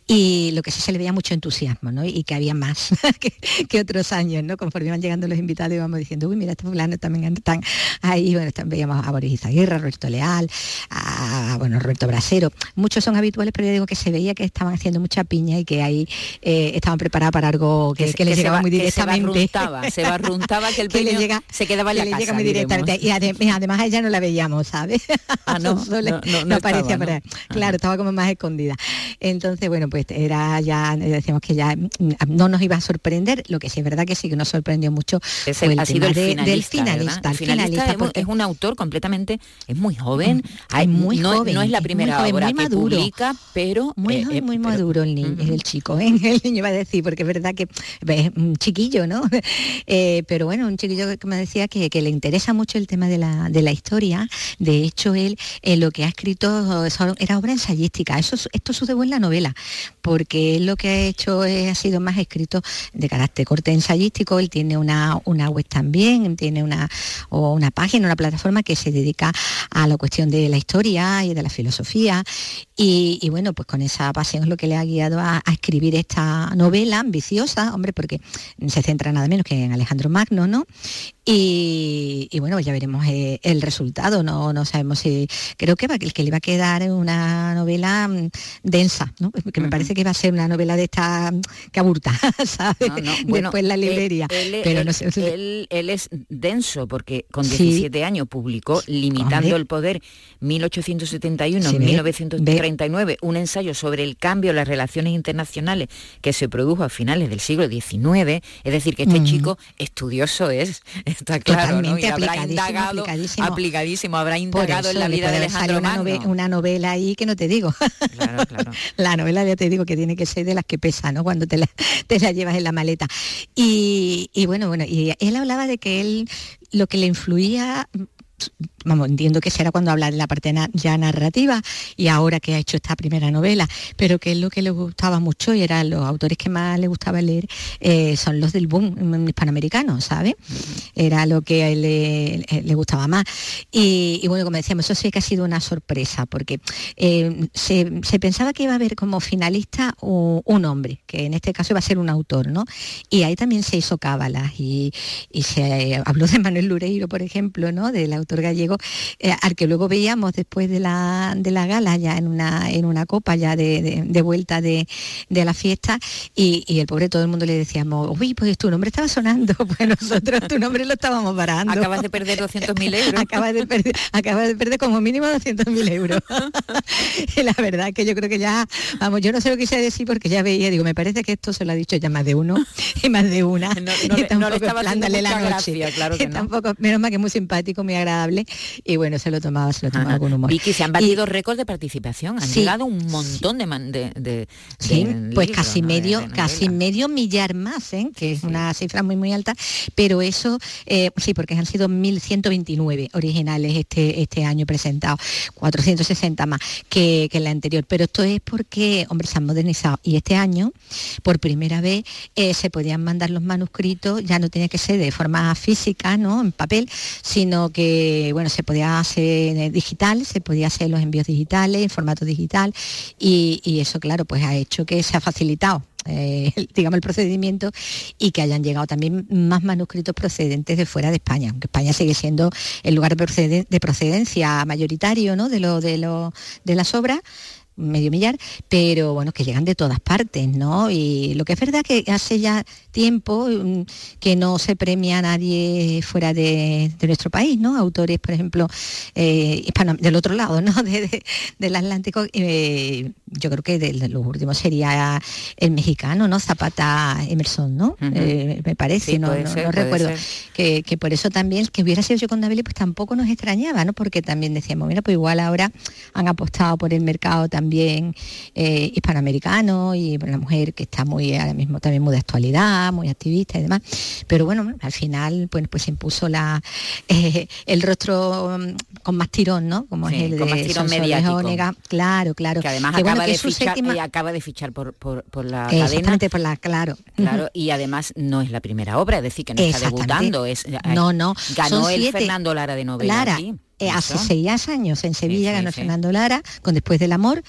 y lo que sí se le veía mucho entusiasmo ¿no? y que había más que, que otros años, ¿no? conforme iban llegando los invitados íbamos diciendo, uy, mira, estos fulanos también están ahí, bueno, están- veíamos a Boris Izaguirre, a Roberto Leal, a bueno, Roberto Brasero, muchos son habituales, pero yo digo que se veía que estaban haciendo mucha piña y que ahí eh, estaban preparados para algo que, Que que les llegaba ba- muy se directamente. barruntaba, se barruntaba que el Que premio llega- se quedaba en la casa. llega muy directamente. Y adem- y además a ella no la veíamos, ¿sabes? Ah, no, no, no, no ¿no? ahí. Claro, estaba como más escondida. Entonces, bueno, pues era ya, decíamos que ya mm, no nos iba a sorprender, lo que sí es verdad que sí que nos sorprendió mucho Es fue el- el ha sido el de- finalista, del finalista. El el finalista finalista, es, un- porque- es un autor completamente, es muy joven, es hay- muy no, joven, no es la muy primera obra muy que maduro. publica, pero muy, eh, eh, muy pero- maduro el niño, el chico, ¿eh? el niño iba a decir, porque es verdad que es un chiquillo, ¿no? Eh, pero bueno, un chiquillo que me decía que, que le interesa mucho el tema de la, de la historia. De hecho, él lo que ha escrito son- era obra ensayística. Eso, es- esto su debut en la novela, porque lo que ha hecho es- ha sido más escrito de carácter corte ensayístico. Él tiene una, una web también, tiene una, o una página, una plataforma que se dedica a la cuestión de la historia y de la filosofía. Y, bueno, pues con esa pasión es lo que le ha guiado a, escribir esta novela ambiciosa, hombre, porque se centra nada menos que en Alejandro Magno, ¿no? Y, y bueno, ya veremos eh, el resultado, no, no sabemos si. Creo que, va, que le va a quedar una novela mm, densa, ¿no? Que me parece que va a ser una novela de esta mm, que aburta, ¿sabes? No, no, bueno, Después la él- librería. Él, pero no sé. él- él es denso porque con Sí. 17 años publicó Limitando Hombre. el Poder Sí, ve, 1871-1939, un ensayo sobre el cambio en las relaciones internacionales que se produjo a finales del siglo XIX. Es decir, que este chico estudioso es, está claro, ¿no? Y habrá aplicadísimo, indagado, aplicadísimo. aplicadísimo, habrá indagado en la vida de Alejandro Magno. una novela ahí que no te digo. Claro, la novela ya te digo que tiene que ser de las que pesa, ¿no? Cuando te la, te la llevas en la maleta. Y, y bueno, bueno, y él hablaba de que él lo que le influía vamos, entiendo que será cuando habla de la parte ya narrativa y ahora que ha hecho esta primera novela, pero que es lo que le gustaba mucho y eran los autores que más le gustaba leer eh, son los del boom hispanoamericano, ¿sabes? era lo que a él le, le gustaba más. Y, bueno, como decíamos, eso sí que ha sido una sorpresa, porque eh, se, pensaba que iba a haber como finalista un, hombre, que en este caso iba a ser un autor, ¿no? Y ahí también se hizo cábalas y, y se habló de Manuel Lureiro, por ejemplo, ¿no? Del autor gallego, eh, al que luego veíamos después de la, de la gala ya en una, en una copa ya de, de, de vuelta de, de, la fiesta y, y, el pobre todo el mundo le decíamos, uy, pues tu nombre estaba sonando, pues nosotros tu nombre lo estábamos parando. Acabas de perder 200.000 euros. acabas, de perder, acabas de perder como mínimo 200.000 euros. y la verdad que yo creo que ya, vamos, yo no sé lo que quise decir porque ya veía, digo, me parece que esto se lo ha dicho ya más de uno y más de una. No, no, y no le estaba la noche. Gracia, claro que tampoco, menos mal que muy simpático, muy agradable y bueno, se lo tomaba, se lo tomaba Ajá. con humor. Vicky, se han batido récords de participación, han sí, llegado un montón de, de, de sí, pues casi ¿no? medio, casi medio millar más, ¿eh? que es sí. una cifra muy muy alta, pero eso eh, sí, porque han sido 1129 originales este este año presentados, 460 más que, que la anterior, pero esto es porque, hombre, se han modernizado y este año, por primera vez, eh, se podían mandar los manuscritos, ya no tenía que ser de forma física, ¿no? En papel, sino que, bueno, se podía hacer digital, se podía hacer los envíos digitales, en formato digital, y, eso, claro, pues ha hecho que se ha facilitado eh, digamos, el procedimiento y que hayan llegado también más manuscritos procedentes de fuera de España, aunque España sigue siendo el lugar de procedencia mayoritario ¿no? de, lo, de, lo, de las obras medio millar, pero bueno, que llegan de todas partes, ¿no? Y lo que es verdad que hace ya tiempo mm, que no se premia a nadie fuera de, de nuestro país, ¿no? Autores, por ejemplo, eh, hispano, del otro lado, ¿no? De, de, del Atlántico, eh, yo creo que de, los últimos sería el mexicano, ¿no? Zapata Emerson, ¿no? Uh -huh. eh, me parece, sí, no, no, ser, no recuerdo. Que, que, por eso también, que hubiera sido yo con David, pues tampoco nos extrañaba, ¿no? Porque también decíamos, mira, pues igual ahora han apostado por el mercado también también eh, hispanoamericano y una mujer que está muy ahora mismo también muy de actualidad, muy activista y demás. Pero bueno, al final pues, pues se impuso la, eh, el rostro mm, con más tirón, ¿no? Como sí, es el con de más tirón mediático. Onega. Claro, claro. Que además que acaba, bueno, que de fichar, séptima... eh, acaba de fichar por, por, por la cadena. por la, claro. Claro, y además no es la primera obra, es decir, que no está debutando. Es, no, no. Ganó el siete. Fernando Lara de novela Lara, aquí. Eh, hace seis años en Sevilla sí, ganó sí. Fernando Lara con Después del Amor,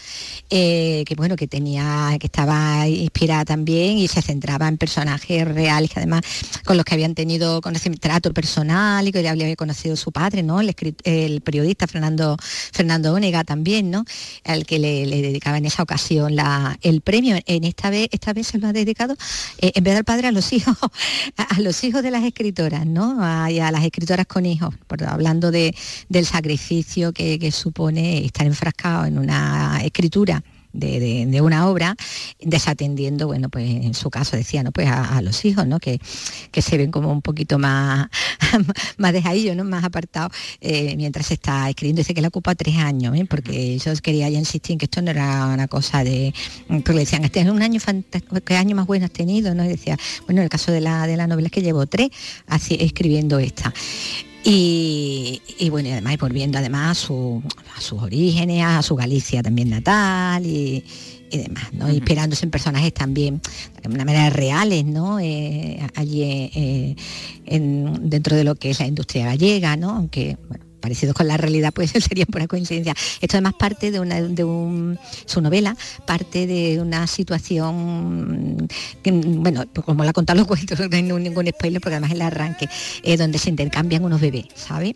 eh, que bueno, que tenía, que estaba inspirada también y se centraba en personajes reales que además con los que habían tenido trato personal y que ya había conocido su padre, ¿no? El, el periodista Fernando, Fernando Ónega también, ¿no? Al que le, le, dedicaba en esa ocasión la, el premio. En esta vez, esta vez se lo ha dedicado, eh, en vez del padre, a los hijos, a, a, los hijos de las escritoras, ¿no? A, y a las escritoras con hijos, por, hablando de, de del sacrificio que, que, supone estar enfrascado en una escritura. De, de, de, una obra, desatendiendo, bueno, pues en su caso decía, ¿no? Pues a, a los hijos, ¿no? Que, que, se ven como un poquito más, más dejadillos, ¿no? Más apartados, eh, mientras se está escribiendo. Dice que le ocupa tres años, ¿eh? porque ellos quería ya insistir en que esto no era una cosa de. Porque le decían, este es un año fantástico, ¿qué año más bueno has tenido? ¿no? Y decía, bueno, en el caso de la, de la novela es que llevo tres así escribiendo esta. Y, y, bueno, y además volviendo además a, su, a, sus orígenes, a su Galicia también natal y, y demás, ¿no? Uh -huh. Inspirándose en personajes también de una manera reales, ¿no? Eh, allí eh, en, dentro de lo que es la industria gallega, ¿no? Aunque, bueno, parecidos con la realidad, pues sería pura coincidencia. Esto además parte de, una, de un, su novela, parte de una situación, que, bueno, pues como la contan los cuentos, no hay ningún spoiler, porque además el arranque, eh, donde se intercambian unos bebés, ¿sabes?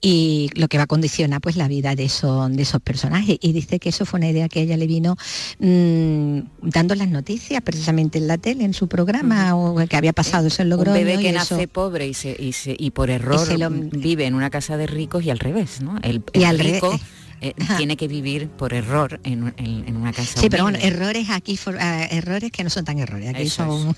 Y lo que va a condicionar pues la vida de esos, de esos personajes. Y dice que eso fue una idea que a ella le vino mmm, dando las noticias precisamente en la tele, en su programa, uh -huh. o que había pasado eso en Logroño. Un bebé que nace eso... pobre y, se, y, se, y, por error lo... vive en una casa de ricos y al revés, ¿no? El, el y al rico... Revés eh, tiene que vivir por error en, en, en una casa. Sí, pero bueno, errores aquí, for, uh, errores que no son tan errores. Aquí Eso son.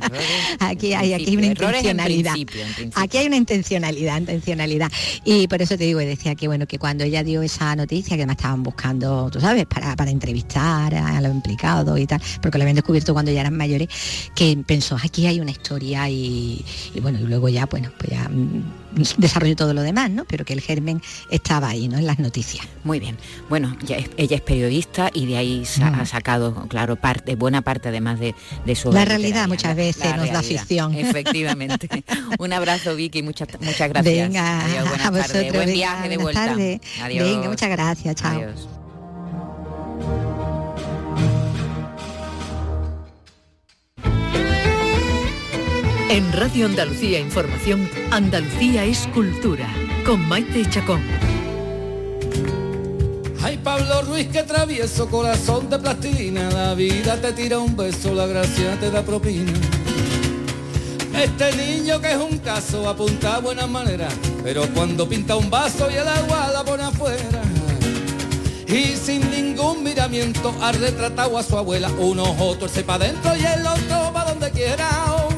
aquí hay aquí una intencionalidad. En principio, en principio. Aquí hay una intencionalidad, intencionalidad. Y por eso te digo, decía que bueno, que cuando ella dio esa noticia, que me estaban buscando, tú sabes, para, para entrevistar a, a los implicados y tal, porque lo habían descubierto cuando ya eran mayores, que pensó, aquí hay una historia y, y bueno, y luego ya, bueno, pues ya mm, desarrolló todo lo demás, ¿no? Pero que el germen estaba ahí, ¿no? En las noticias. Muy bien. Bueno, es- ella es periodista y de ahí sa- Mm. ha sacado, claro, parte, buena parte además de, de su La realidad literaria, muchas veces la nos da ficción. Efectivamente. Un abrazo, Vicky, muchas, muchas gracias. Venga, Adiós, buenas a vosotros. Buen venga, viaje de vuelta. Adiós. Venga, muchas gracias. Chao. Adiós. En Radio Andalucía Información, Andalucía es cultura, con Maite Chacón. Ay, Pablo Ruiz, que travieso, corazón de plastilina. La vida te tira un beso, la gracia te da propina. Este niño que es un caso apunta a buenas maneras, pero cuando pinta un vaso y el agua la pone afuera. Y sin ningún miramiento ha retratado a su abuela, un ojo torce para adentro y el otro para donde quiera.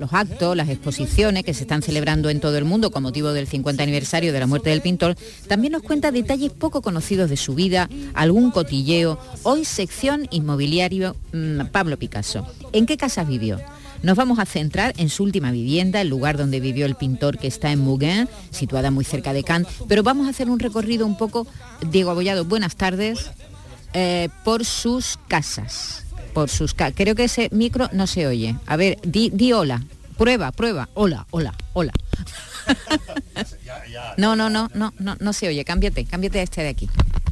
los actos, las exposiciones que se están celebrando en todo el mundo con motivo del 50 aniversario de la muerte del pintor, también nos cuenta detalles poco conocidos de su vida, algún cotilleo. Hoy sección inmobiliario mm, Pablo Picasso. ¿En qué casas vivió? Nos vamos a centrar en su última vivienda, el lugar donde vivió el pintor que está en Mougin, situada muy cerca de Cannes, pero vamos a hacer un recorrido un poco, Diego Abollado, buenas tardes, eh, por sus casas. Por sus Creo que ese micro no se oye. A ver, di, di hola. Prueba, prueba. Hola, hola, hola. No, no, no, no, no, no se oye. Cámbiate, cámbiate a este de aquí.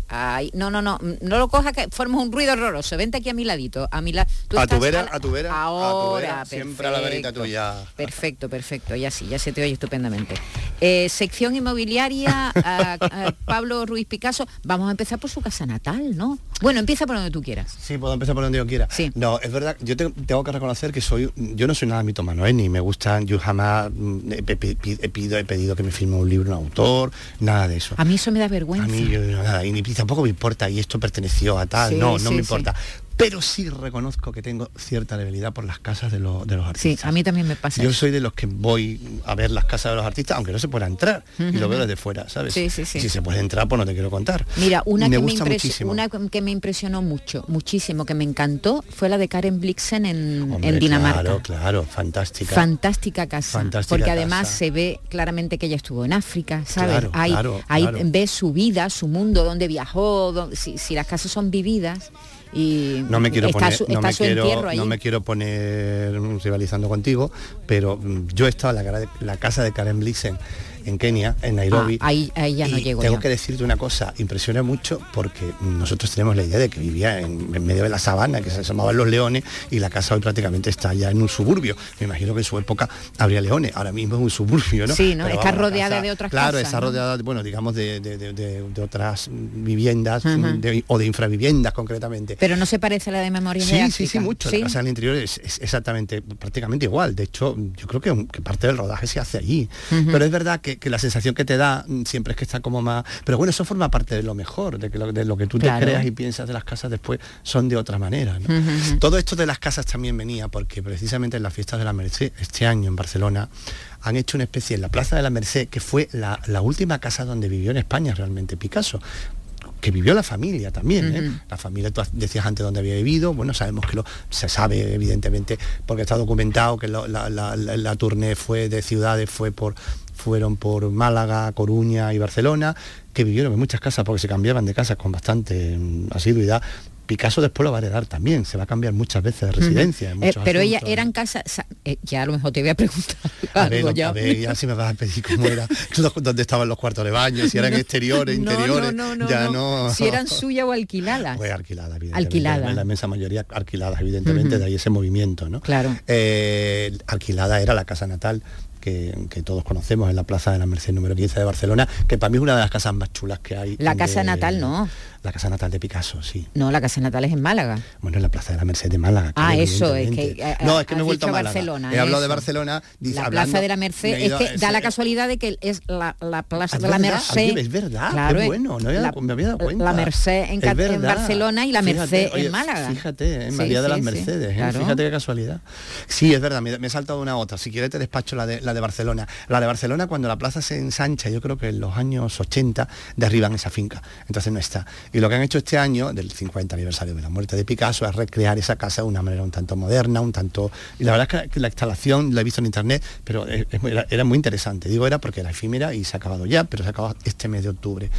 Ay, no, no, no, no lo cojas que formas un ruido horroroso. Vente aquí a mi ladito, a mi lado. A tu vera, a tu vera, a tu Ahora, siempre a la verita tuya. Perfecto, perfecto, ya sí, ya se te oye estupendamente. Eh, sección inmobiliaria, a- a Pablo Ruiz Picasso, vamos a empezar por su casa natal, ¿no? Bueno, empieza por donde tú quieras. Sí, puedo empezar por donde yo quiera. No, es verdad, yo te- tengo que reconocer que soy, yo no soy nada mitomano, ¿eh? ni me gustan, yo jamás mm, he, pi- he pedido, he pedido que me firme un libro un autor, nada de eso. A mí eso me da vergüenza. A mí yo, nada, y ni- tampoco me importa, y esto perteneció a tal, Sí, no, no sí, me sí. Pero sí reconozco que tengo cierta debilidad por las casas de, los de los artistas. Sí, a mí también me pasa. Yo eso. soy de los que voy a ver las casas de los artistas, aunque no se pueda entrar, y lo veo desde fuera, ¿sabes? Sí, sí, sí. Si se puede entrar, pues no te quiero contar. Mira, una me que me, gusta muchísimo. una que me impresionó mucho, muchísimo, que me encantó, fue la de Karen Blixen en, Hombre, en Dinamarca. Claro, claro, fantástica. Fantástica casa, Fantástica porque además casa. se ve claramente que ella estuvo en África, ¿sabes? Claro, ahí claro, ahí claro. ves su vida, su mundo, dónde viajó, si, si las casas son vividas y no me quiero está poner, su, no me quiero, ahí. no me quiero poner rivalizando contigo, pero yo he estado en la casa de Karen Blixen en Kenia, en Nairobi. Ah, ahí, ahí ya no y llego tengo yo. que decirte una cosa, impresiona mucho porque nosotros tenemos la idea de que vivía en, en medio de la sabana, que se llamaban los leones, y la casa hoy prácticamente está ya en un suburbio. Me imagino que en su época habría leones, ahora mismo es un suburbio, ¿no? Sí, ¿no? Pero Está vamos, rodeada de otras Claro, casas, está ¿no? rodeada, bueno, digamos, de, de- de- otras viviendas o de infraviviendas concretamente. Pero no se parece a la de Memoria de Sí, sí, África. sí, mucho. ¿Sí? La casa del interior es, es exactamente, prácticamente igual. De hecho, yo creo que, que parte del rodaje se hace allí. Pero es verdad que, que la sensación que te da mm, siempre es que está como más... Pero bueno, eso forma parte de lo mejor, de, que lo, de lo que tú Claro. te creas y piensas de las casas después son de otra manera. Todo esto de las casas también venía porque precisamente en las fiestas de la Merced, este año en Barcelona, han hecho una especie en la Plaza de la Merced, que fue la, la última casa donde vivió en España realmente Picasso que vivió la familia también. ¿eh? La familia, tú decías antes dónde había vivido, bueno, sabemos que lo, se sabe evidentemente, porque está documentado que lo- la, la, la, la tournée fue de ciudades, fue por fueron por Málaga, Coruña y Barcelona, que vivieron en muchas casas porque se cambiaban de casas con bastante mm, asiduidad. Picasso después lo va a heredar también, se va a cambiar muchas veces de residencia. en Eh, pero ella asuntos. eran casas, sa- eh, ya a lo mejor te voy a preguntar A ver, ya. a ver, ya si me vas a pedir cómo era, dónde estaban los cuartos de baño, si eran No, exteriores, no, interiores, no, no, ya no. no. Si eran suyas o alquiladas. Pues alquiladas, evidentemente. Alquilada. La inmensa mayoría alquiladas, evidentemente, de ahí ese movimiento, ¿no? Claro. Eh, alquilada era la casa natal que, que todos conocemos en la Plaza de la Merced número 15 de Barcelona, que para mí es una de las casas más chulas que hay. La de- casa natal no. La casa natal de Picasso, sí. No, la casa natal es en Málaga. Bueno, en la Plaza de la Merced de Málaga. Ah, claro, eso, es que, eh, No, es que me he vuelto a Málaga. Barcelona, He hablado de. Barcelona. dice- La hablando- Plaza de la me Merced, es que ese- da la casualidad de que es la, la Plaza de la Merced. es verdad, Claro, es bueno, no había la- me había dado cuenta. La Merced en. Barcelona y la Fíjate, Merced oye, en Málaga. Fíjate, en Sí, María de las Mercedes, ¿eh? fíjate qué casualidad. Sí, es verdad, me, he saltado una otra. Si quieres te despacho la de, la de Barcelona. La de Barcelona, cuando la plaza se ensancha, yo creo que en los años 80 derriban esa finca, entonces no está. Y lo que han hecho este año, del 50 aniversario de la muerte de Picasso, es recrear esa casa de una manera un tanto moderna, un tanto... Y la verdad es que la instalación la he visto en internet, pero era, muy interesante. Digo, era porque era efímera y se ha acabado ya, pero se ha acabado este mes de octubre.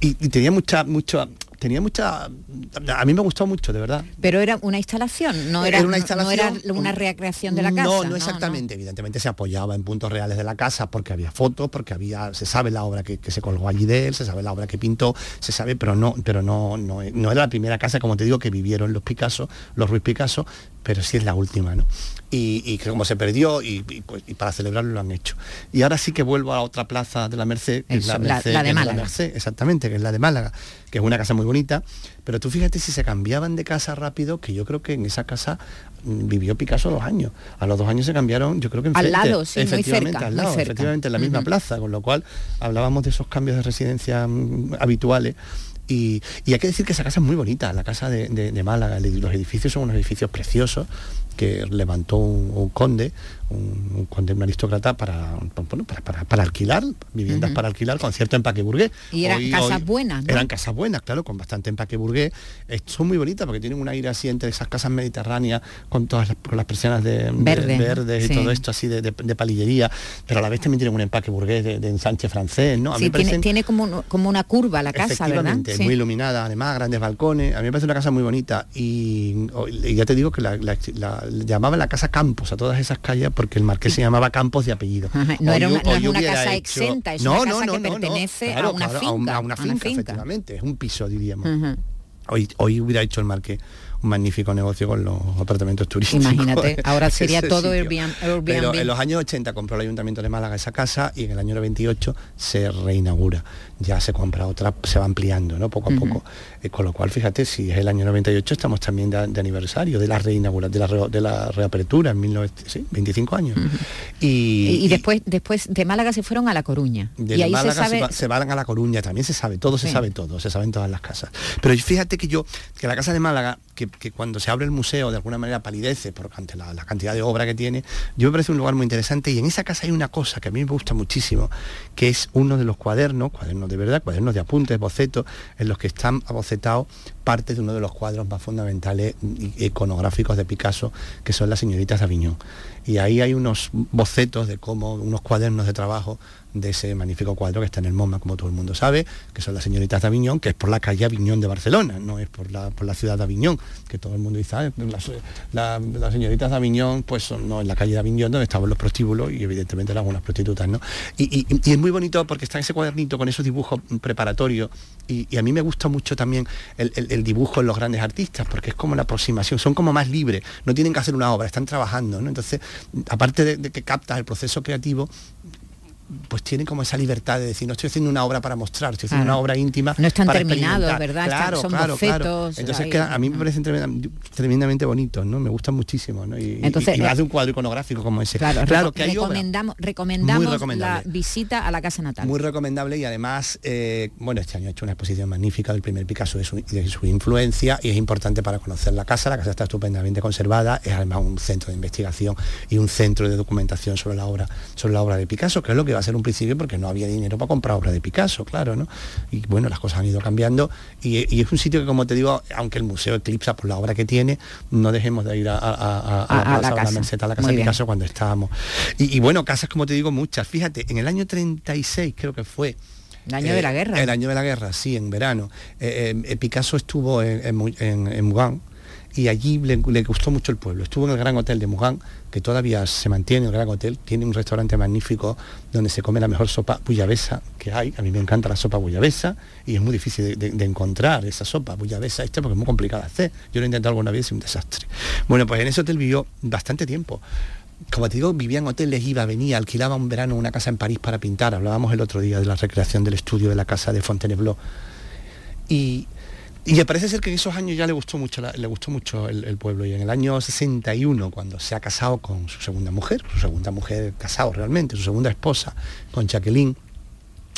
Y, tenía mucha, mucho, tenía mucha a mí me gustó mucho de verdad. Pero era una instalación no era, Era una instalación, no era una recreación de la casa no no exactamente. Evidentemente se apoyaba en puntos reales de la casa porque había fotos porque había se sabe la obra que, que se colgó allí de él se sabe la obra que pintó se sabe pero no pero no no, no era la primera casa como te digo que vivieron los Picasso los Ruiz Picasso pero sí es la última no y, y que como se perdió y, y, pues, y para celebrarlo lo han hecho y ahora sí que vuelvo a otra plaza de la Merced que es la, Merced, la de Málaga. Merced, exactamente que es la de Málaga que es una casa muy bonita pero tú fíjate si se cambiaban de casa rápido que yo creo que en esa casa mm, vivió Picasso dos años a los dos años se cambiaron yo creo que Al lado, sí, muy efectivamente cerca, al muy lado cerca. efectivamente en la misma plaza con lo cual hablábamos de esos cambios de residencia mm, habituales y, y hay que decir que esa casa es muy bonita, la casa de, de- de Málaga. Los edificios son unos edificios preciosos que levantó un, conde, un, conde, un aristócrata para, bueno, para, para- para alquilar, viviendas para alquilar con cierto empaque burgués. Y eran casas buenas, ¿no? Eran casas buenas, claro, con bastante empaque burgués. Eh, son muy bonitas porque tienen un aire así entre esas casas mediterráneas con todas las, con las persianas de, de- Verde, verdes sí. y todo esto así de, de- de palillería, pero a la vez también tienen un empaque burgués de, de ensanche francés, ¿no? A mí Sí, me tiene, parecen- tiene como, un- como una curva la casa verdad Sí. muy iluminada, además grandes balcones. A mí me parece una casa muy bonita y, y ya te digo que la, la- la- llamaban la casa Campos a todas esas calles porque el marqués se llamaba Campos de apellido. Ajá, no era una- no es una casa hecho- exenta, es una casa que pertenece a una a, finca, una, a una finca, finca. efectivamente, es un piso, diríamos. Hoy, hoy hubiera hecho el marqués un magnífico negocio con los apartamentos turísticos. Imagínate, ahora sería todo sitio. Airbnb. Pero Airbnb. en los años 80 compró el Ayuntamiento de Málaga esa casa y en el año 98 se reinaugura. Ya se compra otra, se va ampliando, ¿no? Poco a poco. Eh, con lo cual, fíjate, si es el año 98, estamos también de, de aniversario de la reinaugura, de la, re- de la reapertura en 19, sí, 25 años. y, y, y después después de Málaga se fueron a La Coruña de y ahí Málaga se sabe va- se van a La Coruña, también se sabe, todo se sabe todo, se sabe en todas las casas. Pero fíjate que yo, que la casa de Málaga, que, que cuando se abre el museo de alguna manera palidece por ante la, la cantidad de obra que tiene, yo me parece un lugar muy interesante y en esa casa hay una cosa que a mí me gusta muchísimo, que es uno de los cuadernos, cuadernos de verdad, cuadernos de apuntes, bocetos, en los que están abocetados parte de uno de los cuadros más fundamentales iconográficos de Picasso, que son las señoritas de Aviñón. Y ahí hay unos bocetos de cómo, unos cuadernos de trabajo de ese magnífico cuadro que está en el MoMA, como todo el mundo sabe, que son las señoritas de Aviñón, que es por la calle Aviñón de Barcelona, no es por la, por la ciudad de Aviñón, que todo el mundo dice, "Ah, las, la- las señoritas de Aviñón, pues son no, en la calle de Aviñón donde estaban los prostíbulos y evidentemente eran prostitutas, ¿no? Y, y- es muy bonito porque está ese cuadernito con esos dibujos preparatorios y, a mí me gusta mucho también el, el- el dibujo en los grandes artistas porque es como la aproximación, son como más libres, no tienen que hacer una obra, están trabajando, ¿no? Entonces, aparte de, de que captas el proceso creativo, pues tienen como esa libertad de decir, no estoy haciendo una obra para mostrar, estoy haciendo Claro. una obra íntima. No están para terminados. ¿verdad? Claro, son claro, Entonces queda- a mí me parecen tremenda- tremendamente bonitos, ¿no? Me gustan muchísimo, ¿no? Y, Entonces, y, y más de un cuadro iconográfico como ese. claro, claro que hay recomendamos recomendamos la visita a la casa natal Muy recomendable y además, eh, bueno, este año ha hecho una exposición magnífica del primer Picasso de su, de su influencia y es importante para conocer la casa. La casa está estupendamente conservada, es además un centro de investigación y un centro de documentación sobre la obra, sobre la obra de Picasso, que es lo que va a ser un principio porque no había dinero para comprar obra de Picasso, claro, ¿no? Y bueno, las cosas han ido cambiando y, y es un sitio que, como te digo, aunque el museo eclipsa por la obra que tiene, no dejemos de ir a, a- a- a A- la a plaza la a la casa. Merced, a la casa Muy de bien. Picasso cuando estábamos. Y, y bueno, casas, como te digo, muchas. Fíjate, en el año 36 creo que fue. El año de la guerra. El año de la guerra, sí, en verano. Eh, eh, eh, Picasso estuvo en, en, en- en y allí le, gustó mucho el pueblo. Estuvo en el Gran Hotel de Mugán, que todavía se mantiene el Gran Hotel, tiene un restaurante magnífico donde se come la mejor sopa bullabesa que hay. A mí me encanta la sopa bullabesa y es muy difícil de, encontrar esa sopa bullabesa esta porque es muy complicada de hacer. Yo lo he intentado alguna vez y es un desastre. Bueno, pues en ese hotel vivió bastante tiempo como te digo, vivía en hoteles, iba, venía, alquilaba un verano una casa en París para pintar. Hablábamos el otro día de la recreación del estudio de la casa de Fontainebleau. Y, y parece ser que en esos años ya le gustó mucho, le gustó mucho el, el pueblo. Y en el año 61, cuando se ha casado con su segunda mujer, su segunda mujer casado realmente, su segunda esposa, con Jacqueline,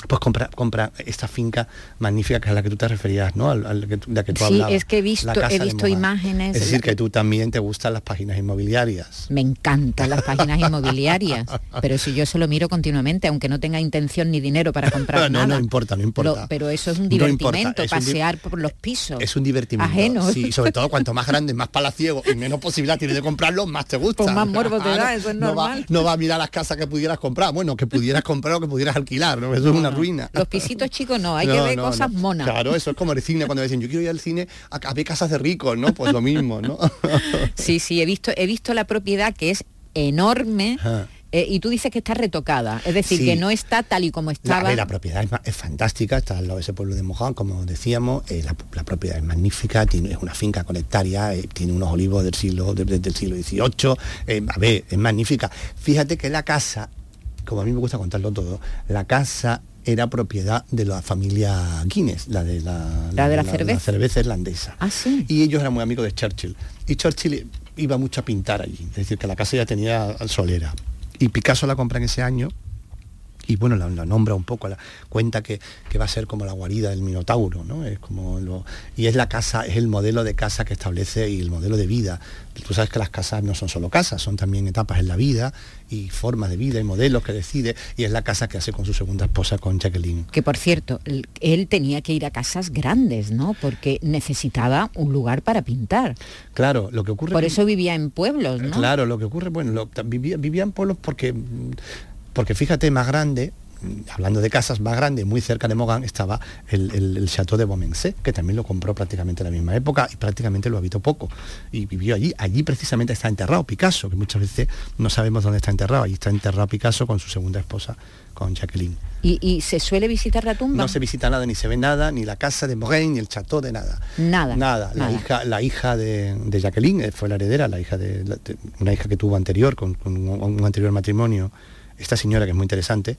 pues compra, compra esta finca magnífica que es a la que tú te referías, ¿no? Al, al que, la que tú Sí, hablabas, es que he visto, la he visto imágenes. Es decir, que tú también te gustan las páginas inmobiliarias. Me encantan las páginas inmobiliarias, pero si yo se lo miro continuamente, aunque no tenga intención ni dinero para comprar no, nada. no importa, no importa. Lo- pero eso es un No divertimento, es un di- pasear por los pisos. Es un divertimento. Ajenos. Sí, sobre todo cuanto más grande, más palaciego y menos posibilidad tienes de comprarlo, más te gusta. Pues más morbo te da, eso es no va, normal. no va a mirar las casas que pudieras comprar, bueno, que pudieras comprar o que pudieras alquilar, ¿no? Eso es una ruina. Los pisitos chicos no, hay No, que ver no, cosas no. monas. Claro, eso es como el cine cuando dicen yo quiero ir al cine a, a ver casas de ricos, ¿no? Pues lo mismo, ¿no? Sí, sí, he visto, he visto la propiedad que es enorme Ajá. eh, y tú dices que está retocada, es decir, Sí. que no está tal y como La, estaba. ver, la propiedad es, fantástica, está al lado de ese pueblo de Moján, como decíamos, eh, la, la propiedad es magnífica, tiene, es una finca conectaria, eh, tiene unos olivos del siglo, de- de- del siglo XVIII, a ver, es magnífica. Fíjate que la casa, como a mí me gusta contarlo todo, la casa era propiedad de la familia Guinness, la de la, La de la cerveza. cerveza irlandesa. Ah, sí. Y ellos eran muy amigos de Churchill. Y Churchill iba mucho a pintar allí, es decir, que la casa ya tenía solera. Y Picasso la compra en ese año y bueno, la, la nombra un poco, la, cuenta que, que va a ser como la guarida del Minotauro, ¿no? Es como lo, y es la casa, es el modelo de casa que establece y el modelo de vida. Tú sabes que las casas no son solo casas, son también etapas en la vida y formas de vida y modelos que decide, y es la casa que hace con su segunda esposa, con Jacqueline. Que por cierto, él tenía que ir a casas grandes, ¿no? Porque necesitaba un lugar para pintar. Claro, lo que ocurre Por eso vivía en pueblos, ¿no? Claro, lo que ocurre, bueno, lo- vivía, vivían pueblos porque, porque fíjate, más grande, hablando de casas más grandes, muy cerca de Mogán, estaba el, el, el Chateau de Beaumensé, que también lo compró prácticamente en la misma época y prácticamente lo habitó poco. Y vivió allí. Allí precisamente está enterrado Picasso, que muchas veces no sabemos dónde está enterrado. Allí está enterrado Picasso con su segunda esposa, con Jacqueline. Y, y se suele visitar la tumba. No se visita nada, ni se ve nada, ni la casa de Morin, ni el chateau de nada. Nada. Nada. La nada. hija, la hija de, de Jacqueline eh, fue la heredera, la hija de, una hija que tuvo anterior, con, con un, un anterior matrimonio. Esta señora que es muy interesante,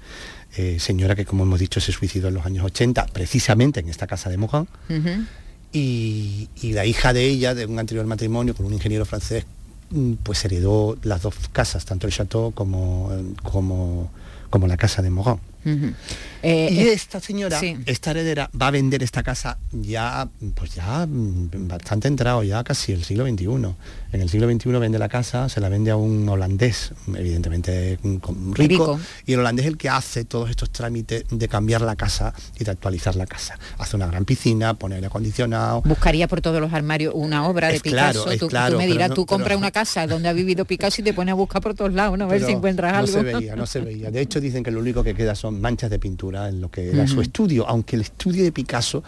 eh, señora que como hemos dicho se suicidó en los años 80, precisamente en esta casa de Ujú. y, y la hija de ella, de un anterior matrimonio con un ingeniero francés, mm, pues heredó las dos casas, tanto el chateau como, como, como la casa de. Ujú. Eh, y eh, esta señora, sí. esta heredera, va a vender esta casa ya, pues ya mm, bastante entrado, ya casi el siglo XXI. En el siglo XXI vende la casa, se la vende a un holandés, evidentemente mm, rico, Rico. y el holandés es el que hace todos estos trámites de cambiar la casa y de actualizar la casa. Hace una gran piscina, pone aire acondicionado, Buscaría por todos los armarios una obra de Es claro, Picasso. es tú, tú claro, me pero dirás, no- tú compras pero- una casa donde ha vivido Picasso y te pones a buscar por todos lados, ¿no? A ver Pero si encuentras no algo. se veía, no se veía. De hecho dicen que lo único que queda son manchas de pintura en lo que era su estudio, aunque el estudio de Picasso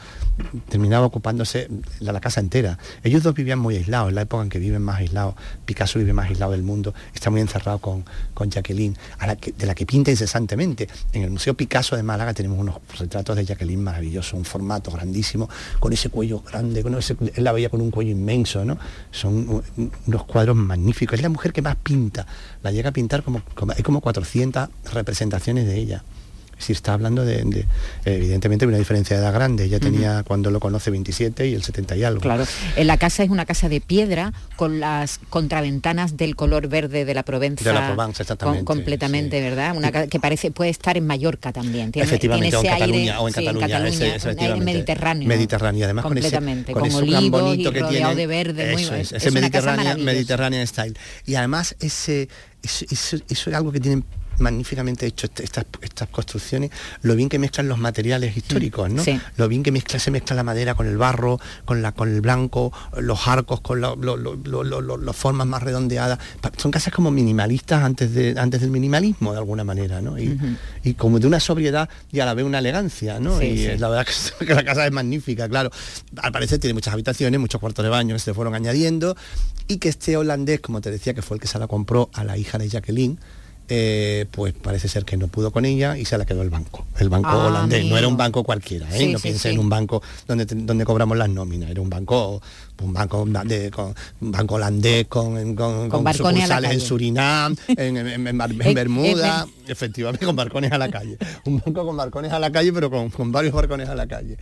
terminaba ocupándose la, la casa entera. Ellos dos vivían muy aislados, en la época en que viven más aislados. Picasso vive más aislado del mundo, está muy encerrado con, con Jacqueline, a la que, de la que pinta incesantemente. En el Museo Picasso de Málaga tenemos unos retratos de Jacqueline maravillosos, un formato grandísimo, con ese cuello grande, con ese, él la veía con un cuello inmenso, ¿no? Son unos cuadros magníficos. Es la mujer que más pinta, la llega a pintar como, como hay como 400 representaciones de ella. Es decir, está hablando de, de- evidentemente, una diferencia de edad grande. Ella tenía, cuando lo conoce, 27 y el 70 y algo. Claro, en la casa es una casa de piedra con las contraventanas del color verde de la Provenza. De la Provence, exactamente, con- completamente, ¿verdad? Una ca- que parece puede estar en Mallorca también. Tiene, Efectivamente, tiene o en ese aire, Cataluña, o en sí, Cataluña, ese- un aire efectivamente. mediterráneo. Mediterráneo, además con ese, completamente, con con, tan olivos bonito y que tiene. de verde, muy eso es, Es ese casa Mediterránea, style. Y además ese, eso, eso- eso es algo que tienen magníficamente hecho este- estas, estas construcciones, lo bien que mezclan los materiales históricos, ¿no? sí. Lo bien que mezcla, se mezcla la madera con el barro, con la con el blanco, los arcos con lo- lo- las formas más redondeadas. Son casas como minimalistas antes de antes del minimalismo de alguna manera, ¿no? Y, y como de una sobriedad y a la vez una elegancia, ¿no? Sí, y sí. eh, la verdad que, que la casa es magnífica, claro. Al parecer tiene muchas habitaciones, muchos cuartos de baño que se fueron añadiendo y que este holandés, como te decía, que fue el que se la compró a la hija de Jacqueline, eh, pues parece ser que no pudo con ella y se la quedó el banco, el banco Ah, holandés. No era un banco cualquiera, ¿eh? Sí, no sí, piense sí. en un banco donde, donde cobramos las nóminas, era un banco un banco de- con, un banco holandés con, con, sucursales en. Surinam, en, en- en- En- Bermuda, efectivamente con barcones a la calle. Un banco con barcones a la calle, pero con, con varios barcones a la calle.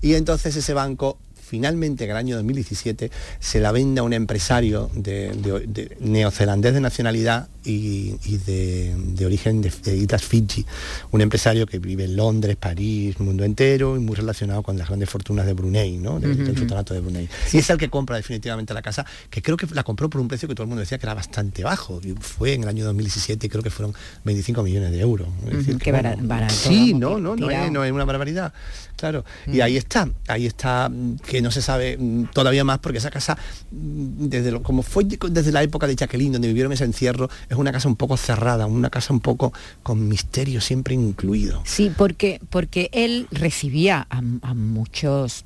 Y entonces ese banco finalmente en el año 2017 se la vende a un empresario de, de- de neozelandés de nacionalidad y, y de, de origen de, Islas Fiji, un empresario que vive en Londres, París, mundo entero y muy relacionado con las grandes fortunas de Brunei, ¿no? del, sultanato de Brunei. Y es el que compra definitivamente la casa, que creo que la compró por un precio que todo el mundo decía que era bastante bajo. Y fue en el año 2017 y creo que fueron 25 millones de euros. Es decir, Ujú, que, qué bara- barato, Sí, no, no, no es, no es una barbaridad. Claro. Y Mm. ahí está, ahí está que no se sabe mm, todavía más porque esa casa, mm, desde lo, como fue desde la época de Jacqueline, donde vivieron ese encierro, es una casa un poco cerrada, una casa un poco con misterio siempre incluido. Sí, porque, porque él recibía a, a muchos,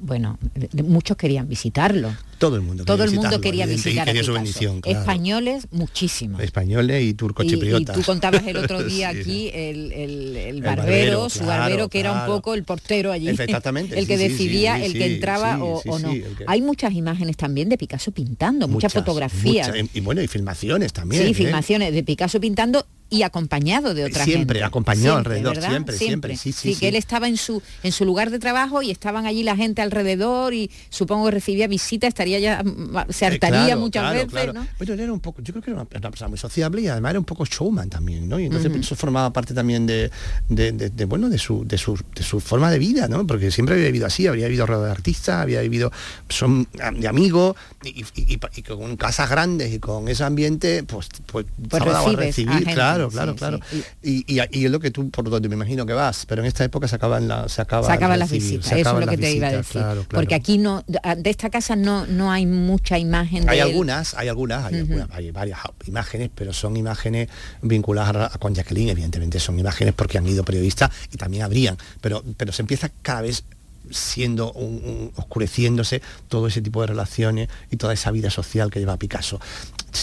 bueno, muchos querían visitarlo. Todo el mundo Todo el mundo quería y visitar quería su bendición, claro. Españoles, muchísimos. Españoles y Y, y turcochipriotas. tú contabas el otro día Sí, aquí el, el- el El barbero, su claro, barbero que era un poco el portero allí, Exactamente, el que sí, decidía sí, el que entraba o, no. que- Hay muchas imágenes también de Picasso pintando, muchas, fotografías. muchas, y bueno, y filmaciones también. sí, ¿eh? filmaciones de Picasso pintando y acompañado de otra gente. Siempre, acompañado alrededor, ¿verdad? siempre, siempre, sí, sí, sí. que él estaba en su en su lugar de trabajo y estaban allí la gente alrededor y supongo que recibía visita, estaría ya mm, se Eh, hartaría claro, muchas claro, veces, claro. ¿no? Bueno, él era un poco, yo creo que era una, una persona muy sociable y además era un poco showman también, ¿no? Y entonces eso formaba parte también de, de- de- de, bueno, de su, de, su, de su forma de vida, ¿no? Porque siempre había vivido así, había vivido rodeado de artistas, había vivido son de amigos y, y- y- y con casas grandes y con ese ambiente, pues, pues, Pues a recibir, gente, claro, claro, sí. claro. Y, y, y es lo que tú, por donde me imagino que vas, pero en esta época se acaban, la, se acaba se acaban las visitas, se eso es lo que te iba a decir. claro, claro. Porque aquí no, de esta casa no, no hay mucha imagen de Hay algunas, hay algunas, hay, algunas, hay varias imágenes, pero son imágenes vinculadas a, a con Jacqueline, evidentemente son imágenes porque han ido periodistas y también habrían, pero, pero se empieza cada vez siendo un- un- oscureciéndose todo ese tipo de relaciones y toda esa vida social que lleva Picasso.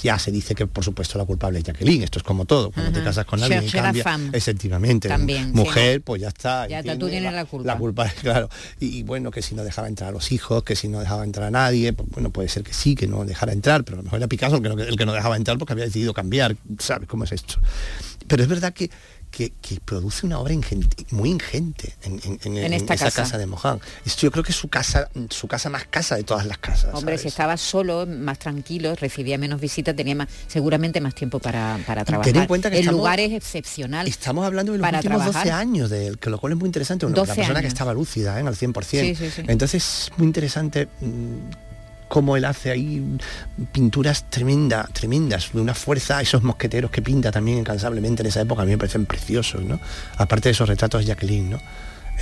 Ya se dice que por supuesto la culpable es Jacqueline, esto es como todo, cuando te casas con alguien cambia, efectivamente, También, mujer, pues ya está. Ya ¿entiendes? tú tienes la culpa. La culpa, claro. Y, y bueno, que si no dejaba entrar a los hijos, que si no dejaba entrar a nadie, pues bueno, puede ser que sí, que no dejara entrar, pero a lo mejor era Picasso el que no, el que no dejaba entrar porque había decidido cambiar, ¿sabes cómo es esto? Pero es verdad que, que, que produce una obra ingente- muy ingente en, en- en- En en esta esa casa. casa, de Moján. Esto yo creo que es su casa, su casa más casa de todas las casas. Hombre, si estaba solo, más tranquilo, recibía menos visitas, tenía más, seguramente más tiempo para, para trabajar. Ten en cuenta que el estamos- lugar es excepcional. Estamos hablando de los para últimos trabajar. 12 años de él, que lo cual es muy interesante. Una, 12 una persona que estaba lúcida, ¿eh? al 100%. Sí, sí, sí. Entonces es muy interesante mm, cómo él hace ahí pinturas tremendas, tremendas, de una fuerza, esos mosqueteros que pinta también incansablemente en esa época, a mí me parecen preciosos, ¿no? Aparte de esos retratos de Jacqueline, ¿no?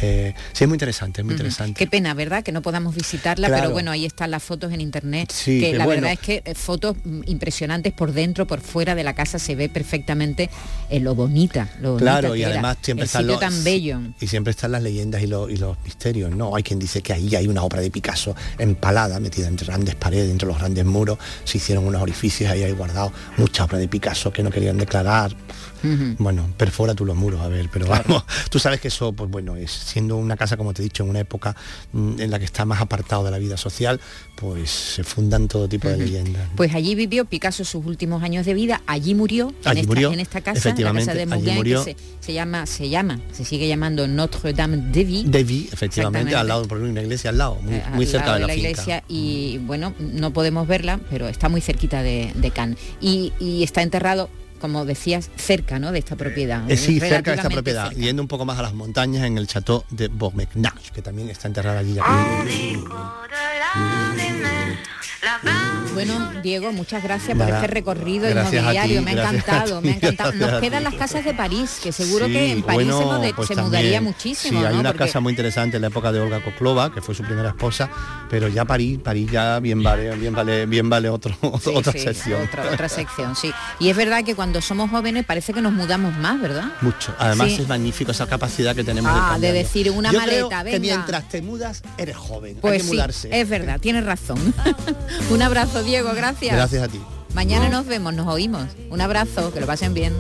Eh, sí, es muy interesante, es muy interesante. Qué pena, ¿verdad? Que no podamos visitarla, Claro. pero bueno, ahí están las fotos en internet. Sí, que la bueno. verdad es que eh, fotos mm, impresionantes por dentro, por fuera de la casa se ve perfectamente eh, lo bonita, lo Claro, y era. además siempre el están sitio los, tan bello. Y siempre están las leyendas y, los- y los misterios, ¿no? Hay quien dice que ahí hay una obra de Picasso empalada, metida entre grandes paredes, entre los grandes muros, se hicieron unos orificios ahí hay guardado mucha obra de Picasso que no querían declarar. Bueno, perfora tú los muros, a ver, pero vamos, tú sabes que eso, pues bueno, es siendo una casa, como te he dicho, en una época mm, en la que está más apartado de la vida social, pues se fundan todo tipo de leyendas. Pues allí vivió Picasso sus últimos años de vida, allí murió, en, Allí esta, murió, en esta casa, en la casa efectivamente, de Moulin, murió. que se, se llama, se llama, se sigue llamando Notre Dame de Vie. De Vi, efectivamente, al lado, por una iglesia al lado, muy, eh, muy cerca lado de la, finca. iglesia y bueno, no podemos verla, pero está muy cerquita de, de Cannes. Y, y está enterrado, como decías, cerca ¿no? de esta propiedad. Eh, sí, cerca de esta propiedad, cerca. yendo un poco más a las montañas en el chateau de Beaumecnage, que también está enterrada allí. Bueno, Diego, muchas gracias por este recorrido inmobiliario. ti, me ha encantado, me ha encantado. Nos quedan las casas de París, que seguro Sí, que en París se, mude- pues se también, mudaría muchísimo. Sí, hay ¿no? una Porque- casa muy interesante en la época de Olga Koklova, que fue su primera esposa, pero ya París, París ya bien vale, bien vale, bien vale otro, Sí, otra sí, sección. Otra, otra sección, sí. Y es verdad que cuando somos jóvenes parece que nos mudamos más, ¿verdad? Mucho. Además Sí. es magnífico esa capacidad que tenemos Ah, de de decir una Yo maleta, creo que venga. mientras te mudas eres joven. Pues hay que sí, mudarse. es verdad, tienes razón. Un abrazo, Diego, gracias. Gracias a ti. Mañana nos vemos, nos oímos. Un abrazo, que lo pasen bien.